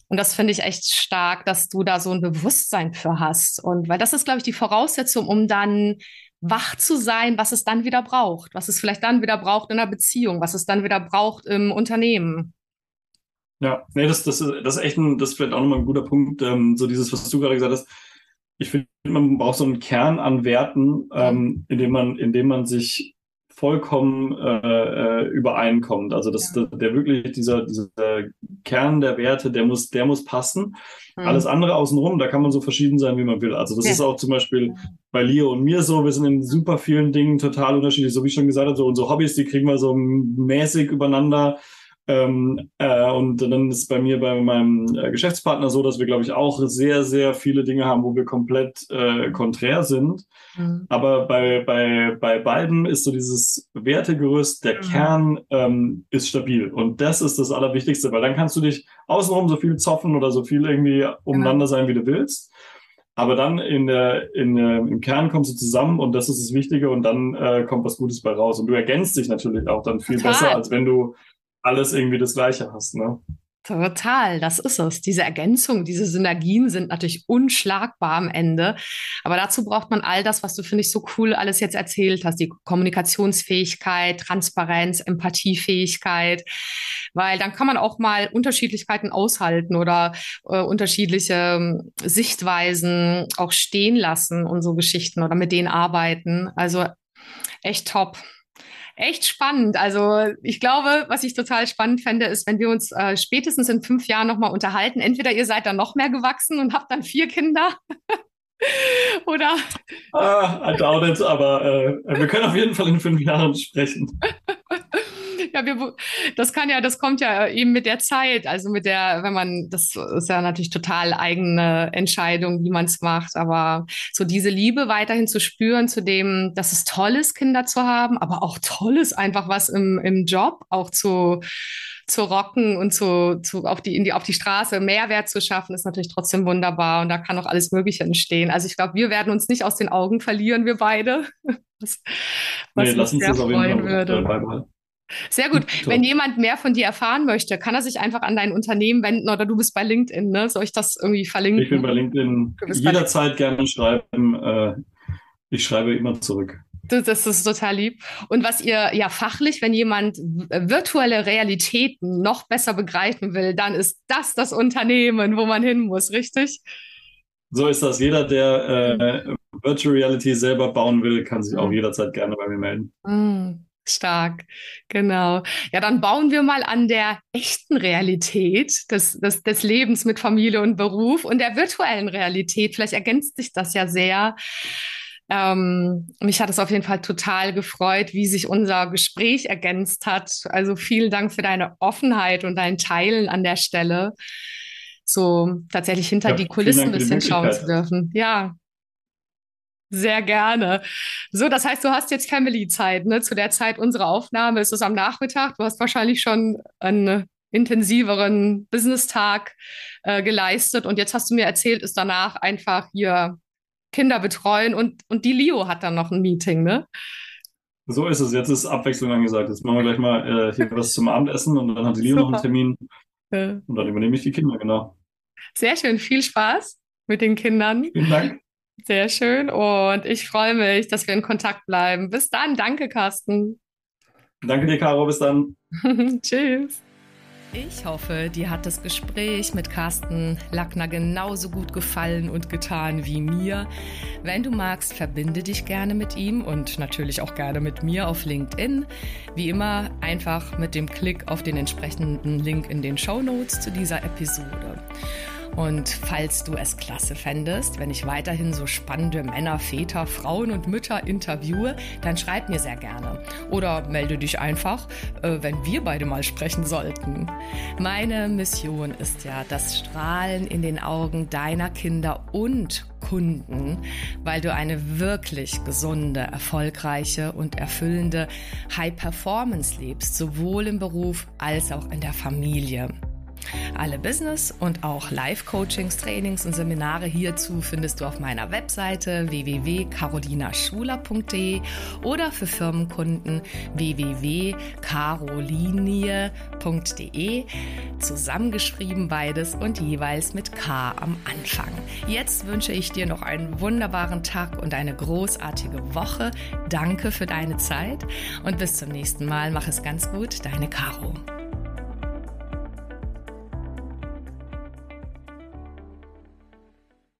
Und das finde ich echt stark, dass du da so ein Bewusstsein für hast. Und weil das ist, glaube ich, die Voraussetzung, um dann wach zu sein, was es dann wieder braucht, was es vielleicht dann wieder braucht in einer Beziehung, was es dann wieder braucht im Unternehmen. Ja, nee, das, das, das ist echt ein, das ist vielleicht auch nochmal ein guter Punkt, ähm, so dieses, was du gerade gesagt hast, ich finde, man braucht so einen Kern an Werten, ähm, in dem man, in dem man sich vollkommen äh, äh übereinkommt. Also das, ja. der, der, wirklich dieser, dieser Kern der Werte, der muss, der muss passen. Mhm. Alles andere außenrum, da kann man so verschieden sein, wie man will. Also das ja. ist auch zum Beispiel bei Leo und mir so. Wir sind in super vielen Dingen total unterschiedlich. So wie ich schon gesagt habe, so unsere Hobbys, die kriegen wir so mäßig übereinander. Ähm, äh, und dann ist bei mir, bei meinem äh, Geschäftspartner so, dass wir, glaube ich, auch sehr, sehr viele Dinge haben, wo wir komplett äh, konträr sind. Mhm. Aber bei, bei, bei beiden ist so dieses Wertegerüst, der mhm. Kern ähm, ist stabil. Und das ist das Allerwichtigste, weil dann kannst du dich außenrum so viel zoffen oder so viel irgendwie umeinander sein, wie du willst. Aber dann in der, in, im Kern kommst du zusammen und das ist das Wichtige und dann äh, kommt was Gutes bei raus. Und du ergänzt dich natürlich auch dann viel Total. besser, als wenn du alles irgendwie das Gleiche hast, ne? Total, das ist es. Diese Ergänzung, diese Synergien sind natürlich unschlagbar am Ende. Aber dazu braucht man all das, was du, finde ich, so cool alles jetzt erzählt hast. Die Kommunikationsfähigkeit, Transparenz, Empathiefähigkeit. Weil dann kann man auch mal Unterschiedlichkeiten aushalten oder äh, unterschiedliche ähm, Sichtweisen auch stehen lassen und so Geschichten oder mit denen arbeiten. Also echt top echt spannend. Also ich glaube, was ich total spannend fände, ist, wenn wir uns äh, spätestens in fünf Jahren nochmal unterhalten. Entweder ihr seid dann noch mehr gewachsen und habt dann vier Kinder. Oder? Ah, I doubt it, aber äh, wir können auf jeden Fall in fünf Jahren sprechen. ja, wir, das kann ja, das kommt ja eben mit der Zeit. Also mit der, wenn man, das ist ja natürlich total eigene Entscheidung, wie man es macht. Aber so diese Liebe weiterhin zu spüren, zu dem, dass es toll ist, Kinder zu haben, aber auch toll ist, einfach was im, im Job auch zu, zu rocken und zu, zu auf, die, in die, auf die Straße Mehrwert zu schaffen, ist natürlich trotzdem wunderbar und da kann auch alles Mögliche entstehen. Also ich glaube, wir werden uns nicht aus den Augen verlieren, wir beide. Was, was nee, lass uns sehr das freuen würde. Beibehalten. Sehr gut. Wenn jemand mehr von dir erfahren möchte, kann er sich einfach an dein Unternehmen wenden oder du bist bei LinkedIn, ne? Soll ich das irgendwie verlinken? Ich bin bei LinkedIn jederzeit gerne schreiben. Äh, ich schreibe immer zurück. Das ist total lieb. Und was ihr ja fachlich, wenn jemand virtuelle Realitäten noch besser begreifen will, dann ist das das Unternehmen, wo man hin muss, richtig? So ist das. Jeder, der äh, Virtual Reality selber bauen will, kann sich auch mhm. jederzeit gerne bei mir melden. Mm, stark, genau. Ja, dann bauen wir mal an der echten Realität des, des, des Lebens mit Familie und Beruf und der virtuellen Realität. Vielleicht ergänzt sich das ja sehr. Ähm, mich hat es auf jeden Fall total gefreut, wie sich unser Gespräch ergänzt hat. Also vielen Dank für deine Offenheit und dein Teilen an der Stelle so tatsächlich hinter ja, die Kulissen ein bisschen schauen zu dürfen. Ja, sehr gerne. So, das heißt, du hast jetzt Family-Zeit, ne? Zu der Zeit unserer Aufnahme ist es am Nachmittag. Du hast wahrscheinlich schon einen intensiveren Business-Tag äh, geleistet und jetzt hast du mir erzählt, ist danach einfach hier Kinder betreuen und, und die Leo hat dann noch ein Meeting, ne? So ist es. Jetzt ist Abwechslung angesagt. Jetzt machen wir gleich mal äh, hier was zum Abendessen und dann hat die Leo Super. noch einen Termin. Ja. Und dann übernehme ich die Kinder, genau. Sehr schön, viel Spaß mit den Kindern. Vielen Dank. Sehr schön und ich freue mich, dass wir in Kontakt bleiben. Bis dann, danke Carsten. Danke dir, Caro, bis dann. Tschüss. Ich hoffe, dir hat das Gespräch mit Carsten Lackner genauso gut gefallen und getan wie mir. Wenn du magst, verbinde dich gerne mit ihm und natürlich auch gerne mit mir auf LinkedIn. Wie immer einfach mit dem Klick auf den entsprechenden Link in den Show Notes zu dieser Episode. Und falls du es klasse fändest, wenn ich weiterhin so spannende Männer, Väter, Frauen und Mütter interviewe, dann schreib mir sehr gerne. Oder melde dich einfach, äh, wenn wir beide mal sprechen sollten. Meine Mission ist ja das Strahlen in den Augen deiner Kinder und Kunden, weil du eine wirklich gesunde, erfolgreiche und erfüllende High Performance lebst, sowohl im Beruf als auch in der Familie. Alle Business- und auch Live-Coachings, Trainings und Seminare hierzu findest du auf meiner Webseite www.carolinaschuler.de oder für Firmenkunden www.carolinie.de. Zusammengeschrieben beides und jeweils mit K am Anfang. Jetzt wünsche ich dir noch einen wunderbaren Tag und eine großartige Woche. Danke für deine Zeit und bis zum nächsten Mal. Mach es ganz gut, deine Caro.